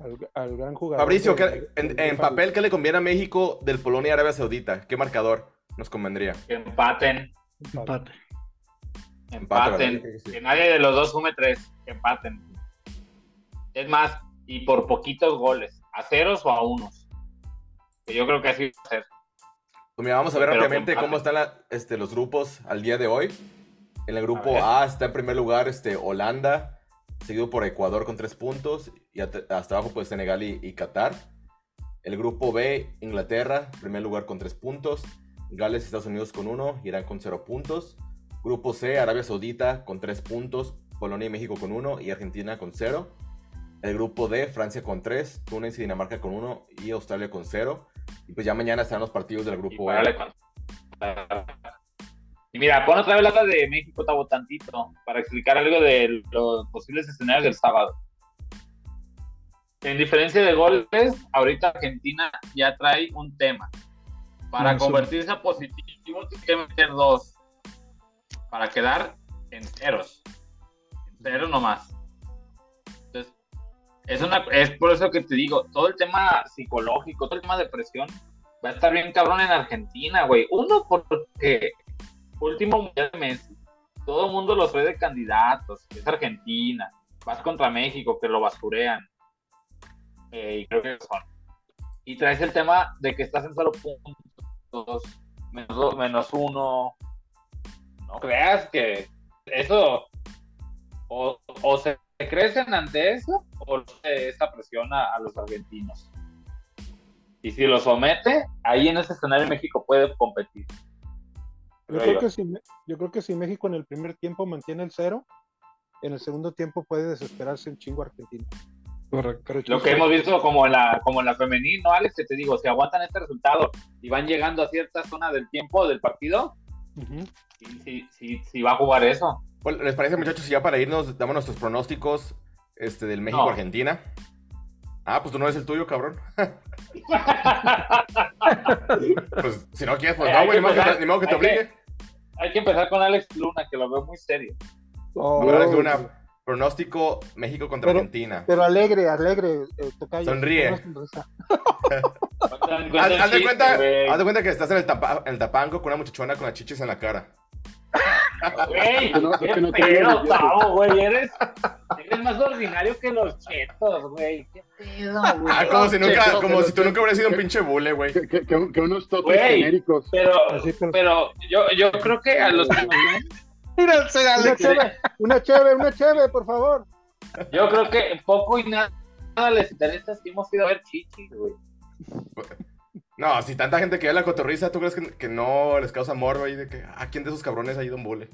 Al, al gran jugador. Fabricio, de- ¿qué- en, de- en papel, ¿qué le conviene a México del Polonia Arabia Saudita? ¿Qué marcador nos convendría? Que empaten. Empate. Empate, Empaten. sí. Que nadie de los dos sume tres. Que empaten. Es más, y por poquitos goles. A ceros o a unos. Que yo creo que así va a ser. Pues mira, vamos a ver Pero rápidamente cómo están la- este, los grupos al día de hoy. En el grupo. A, está en primer lugar este, Holanda, seguido por Ecuador con tres puntos, y hasta abajo pues Senegal y, y Qatar. El grupo B, Inglaterra, primer lugar con tres puntos, Gales y Estados Unidos con uno, Irán con cero puntos. Grupo C, Arabia Saudita con tres puntos, Polonia y México con uno, y Argentina con cero. El grupo D, Francia con tres, Túnez y Dinamarca con uno, y Australia con cero. Y pues ya mañana estarán los partidos del grupo E. Y mira, pon otra vez la de México, Tabo, tantito, para explicar algo de los posibles escenarios del sábado. En diferencia de goles, ahorita Argentina ya trae un tema. Para Eso. convertirse a positivo, tiene que meter dos. Para quedar en ceros. En cero nomás. Entonces, es, una, es por eso que te digo, todo el tema psicológico, todo el tema de presión, va a estar bien cabrón en Argentina, güey. Uno, porque último mundial de Messi, todo el mundo los ve de candidatos, es Argentina, vas contra México, que lo basurean. Eh, y creo que son. Y traes el tema de que estás en solo puntos, menos, do- menos uno. No creas que eso o, o se crecen ante eso o esa presión a, a los argentinos. Y si lo somete, ahí en ese escenario México puede competir. Yo creo, que si, Me- yo creo que si México en el primer tiempo mantiene el cero, en el segundo tiempo puede desesperarse un chingo Argentina. Correcto. Lo que hemos visto como en la, como en la femenil, ¿no, Alex? Que te digo, si aguantan este resultado y van llegando a cierta zona del tiempo del partido, sí, sí, sí va a jugar eso. Bueno, ¿Les parece, muchachos, si ya para irnos damos nuestros pronósticos este, del No. México-Argentina? Ah, pues tú no eres el tuyo, cabrón. *laughs* Pues si no quieres, pues Eh, no, güey, ni modo que que te obligue. Hay que empezar con Alex Luna, que lo veo muy serio. Oh, Alex Luna, pronóstico México contra Pero- Argentina. Pero alegre, alegre, eh, tocayo. Sonríe. *laughs* Haz de cuenta, haz de cuenta que estás en el, tapa- en el tapanco con una muchachona con las chichis en la cara. Güey, no- qué que no te pedo, digan Tavo, güey. Eres, eres más ordinario que los chetos, güey. Qué pedo, güey. Ah, como si nunca, como si tú nunca hubieras sido un pinche bule, güey. Que, que- que- que unos toques Güey. genéricos. Pero, pero yo, yo creo que a los Mira, una cheve, una cheve, una cheve, por favor. yo creo que poco y nada, nada les interesa si hemos ido a ver chichis, güey. No, si tanta gente que ve la cotorriza, ¿tú crees que, que no les causa morbo ahí de que, ah, quién de esos cabrones ha ido un bule?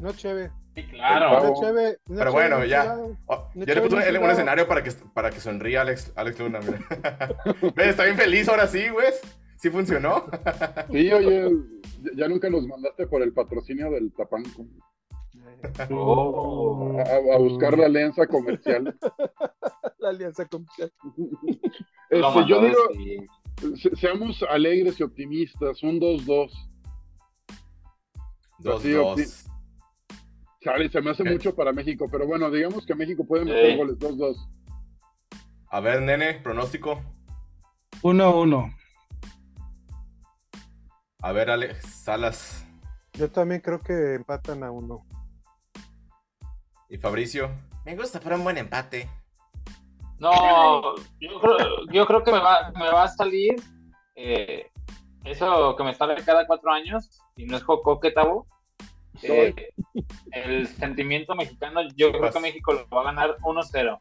Una cheve. Sí, claro. Cheve. una Pero cheve, bueno, un ya. Oh, yo le puse un, escenario para que, para que sonría Alex, Alex Luna, mira. *laughs* Está bien feliz ahora sí, güey. Sí funcionó. Sí, oye, ya, nunca nos mandaste por el patrocinio del Tapanco. Oh. A, a buscar la alianza comercial. *laughs* La alianza comercial. Este, yo digo. Se- seamos alegres y optimistas. Un 2-2. Dos, Sí, dos. Chale, se me hace Ok. mucho para México, pero bueno, digamos que México puede meter Ey. goles 2-2. A ver, nene, pronóstico. 1-1. A ver, Alex Salas Yo también creo que empatan a uno. y Fabricio. Me gusta para un buen empate. No, yo creo, yo creo que me va, me va a salir eh, eso que me sale cada cuatro años y no es Joco que Tabo. *laughs* Eh, el sentimiento mexicano, yo creo que México lo va a ganar 1-0.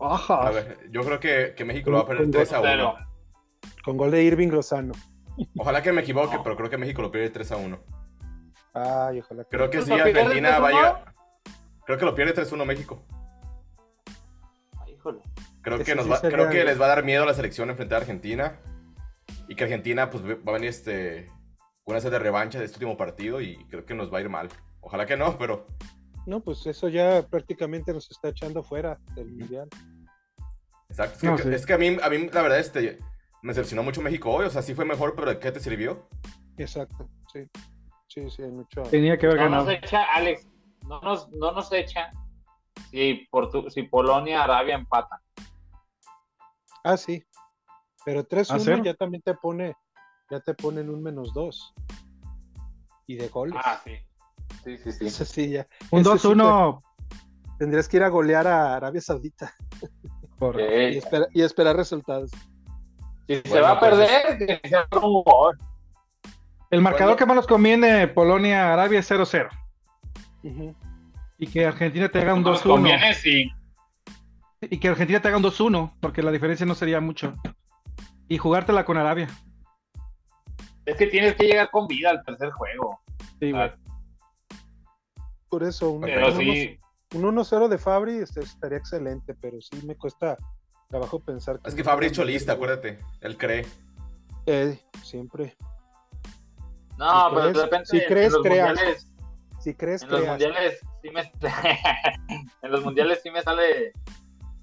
A ver, yo creo que, que México lo va a perder 3 a 1. Con gol de Irving Lozano. Ojalá que me equivoque, pero creo que México lo pierde 3 a 1. Ay, ojalá que Creo que ¿Pues sí, Argentina 3-1? vaya. Creo que lo pierde 3-1 México. Híjole. Creo Que que, sí, nos sí va- sería creo que algo. les va a dar miedo a la selección enfrentar a Argentina. Y que Argentina pues va a venir este con una sed de revancha de este último partido y creo que nos va a ir mal. Ojalá que no, *laughs* pero No, pues eso ya prácticamente nos está echando fuera del mundial. exacto. Es que, No, sí. es que a, mí, a mí la verdad este me decepcionó mucho México hoy, o sea, sí fue mejor, pero ¿de qué te sirvió? Exacto, sí. Sí, sí, mucho. Tenía que haber No ganado. nos echa, Alex, no nos, no nos echa si, Portu- si Polonia, Arabia empatan. Ah, sí. Pero 3-1 cero? ya también te pone, ya te ponen un menos 2. Y de goles. Ah, sí. Sí, sí, sí. Eso sí, ya. Un Ese sí 2-1 te- Tendrías que ir a golear a Arabia Saudita por... Y, espera- y esperar resultados. Si se Bueno, va a pues, perder, que sea un gol. El marcador Bueno. que más nos conviene, Polonia-Arabia, es 0-0. Ujú. Y que Argentina te haga un Nos 2-1. conviene, sí. Y que Argentina te haga un 2-1, porque la diferencia no sería mucho. Y jugártela con Arabia. Es que tienes que llegar con vida al tercer juego. Sí, güey. Ah, Por eso, un, Pero un sí, 1 un 1-0 de Fabri este, estaría excelente, pero sí me cuesta trabajo pensar Es que Fabri es cholista, acuérdate. Él cree. Eh, siempre. no, Si pero crees- de repente si crees, en los creas. mundiales, Si crees en los mundiales sí me *laughs* en los mundiales sí me sale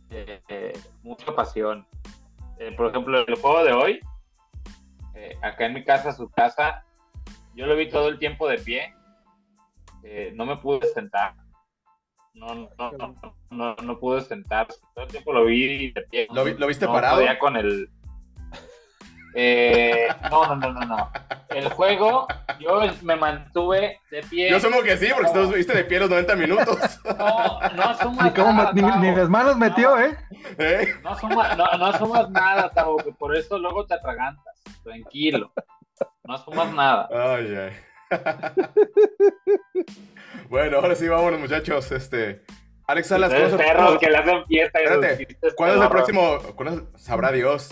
eh, eh, mucha pasión. Eh, por ejemplo, el juego de hoy, eh, acá en mi casa, su casa, yo lo vi todo el tiempo de pie. Eh, no me pude sentar. No, no, no, no, no pude sentar. Todo el tiempo lo vi de pie. ¿Lo vi- lo viste No parado? podía con el. Eh, no, no, no, no, no. El juego, yo me mantuve de pie. Yo asumo que sí, porque tú estuviste de pie los 90 minutos. *laughs* No, no asumas Ni, cómo nada, ni, ni las manos metió, No. ¿eh? ¿Eh? No asumas, no, no asumas nada, Tavo, que por eso luego te atragantas. Tranquilo. No asumas nada. Ay, ay. *laughs* bueno, ahora sí, vámonos, muchachos. Este. Alex Salas, ¿cuándo es el- perros que le hacen fiesta y Espérate, sus chistes ¿cuándo es el pedorros. próximo? ¿cuándo es- sabrá Dios.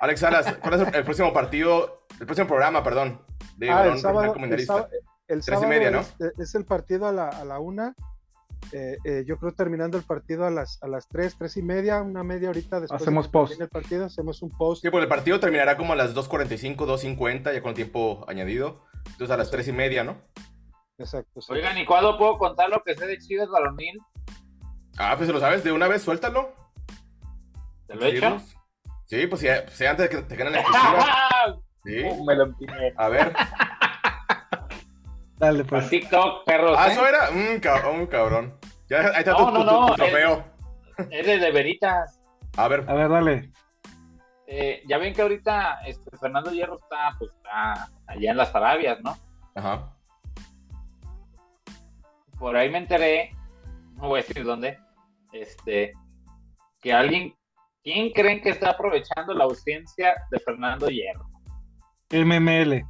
Alex Salas, ¿cuándo es el, el próximo partido? El próximo programa, perdón. De Ah, el sábado, el sábado, el y media, ¿no? es, es el partido a la, a la una. Eh, eh, yo creo terminando el partido a las, a las tres, tres y media, una media horita después. de Hacemos que post. El partido, hacemos un post. Sí, pues el partido terminará como a las 2.45, 2.50, ya con tiempo añadido. Entonces a las 3 y media, ¿no? Exacto. sí. Oigan, ¿y cuándo puedo contar lo que sé de Chivas Balonil? Ah, pues si lo sabes, de una vez suéltalo. ¿Te lo he hecho? Sí, pues si, si antes de que te ganen la exclusiva. *laughs* Sí. Me lo empiné. A ver. Dale, pues. TikTok, perros. Ah, ¿eh? eso era. Un cabrón, un cabrón. Ya, ahí está No, tu, no, tu- no, tu es- trofeo. Es de, de veritas. A ver. A ver, dale. Eh, ya ven que ahorita este, Fernando Hierro está, pues, está allá en las Arabias, ¿no? Ajá. Por ahí me enteré, no voy a decir dónde, este, que alguien, ¿quién creen que está aprovechando la ausencia de Fernando Hierro? MML.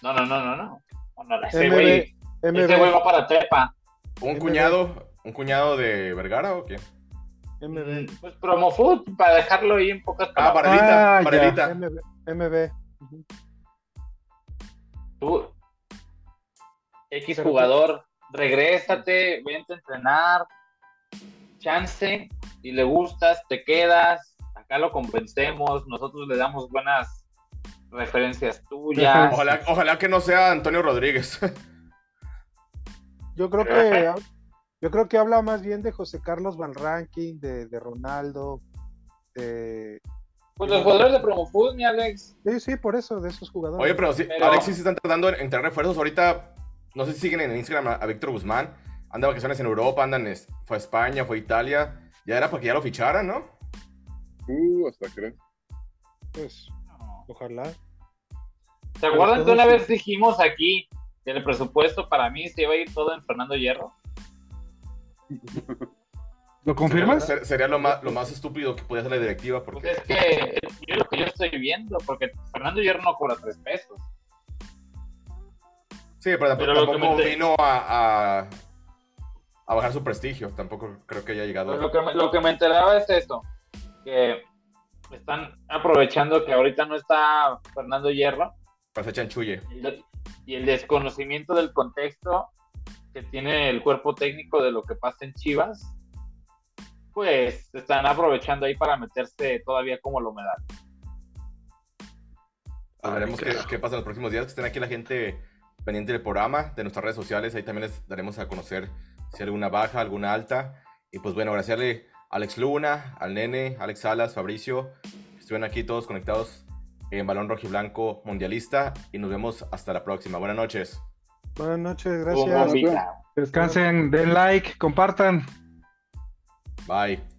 No, no, no, no, no. No, no, ese güey, ese güey MB, va para Tepa. ¿Un MB. cuñado? ¿Un cuñado de Vergara o qué? MB, Pues Promofood, para dejarlo ahí en pocas Ah, palabras. Ah, ya. Varelita. MB. Tú, X jugador, regrésate, vente a entrenar, chance, y le gustas, te quedas, acá lo convencemos, nosotros le damos buenas referencias tuyas. Ojalá, ojalá que no sea Antonio Rodríguez. Yo creo que yo creo que habla más bien de José Carlos Van Ranking, de, de Ronaldo, de Pues los jugadores de Promofood, mi Alex, sí, sí, por eso, de esos jugadores. Oye, pero sí, Pero- Alexis están tratando de entrar refuerzos. Ahorita, no sé si siguen en Instagram a, a Víctor Guzmán. Anda vacaciones en Europa, andan, fue a España, fue a Italia. Ya era para que ya lo ficharan, ¿no? Uh, hasta crees. Pues, ojalá. ¿se acuerdan que una sí. vez dijimos aquí que el presupuesto para mí se iba a ir todo en Fernando Hierro? *laughs* ¿Lo confirmas? Sería, sería lo, más, lo más estúpido que podía hacer la directiva. Pues Porque es que yo lo que yo estoy viendo, porque Fernando Hierro no cobra tres pesos. Sí, pero, tampoco vino a, a, bajar su prestigio. Tampoco creo que haya llegado. Lo que, me, lo que me enteraba es esto: que están aprovechando que ahorita no está Fernando Hierro. Para ese chanchulle. Y el desconocimiento del contexto que tiene el cuerpo técnico de lo que pasa en Chivas, pues están aprovechando ahí para meterse todavía como la humedad. veremos qué, qué, pasa en los próximos días. Que estén aquí la gente pendiente del programa, de nuestras redes sociales. Ahí también les daremos a conocer si hay alguna baja, alguna alta. Y pues bueno, agradecerle a Alex Luna, al Nene, Alex Salas, Fabricio. Estuvieron aquí todos conectados en Balón Rojo y Blanco Mundialista. Y nos vemos hasta la próxima. Buenas noches. Buenas noches, gracias. Descansen, den like, compartan. Bye.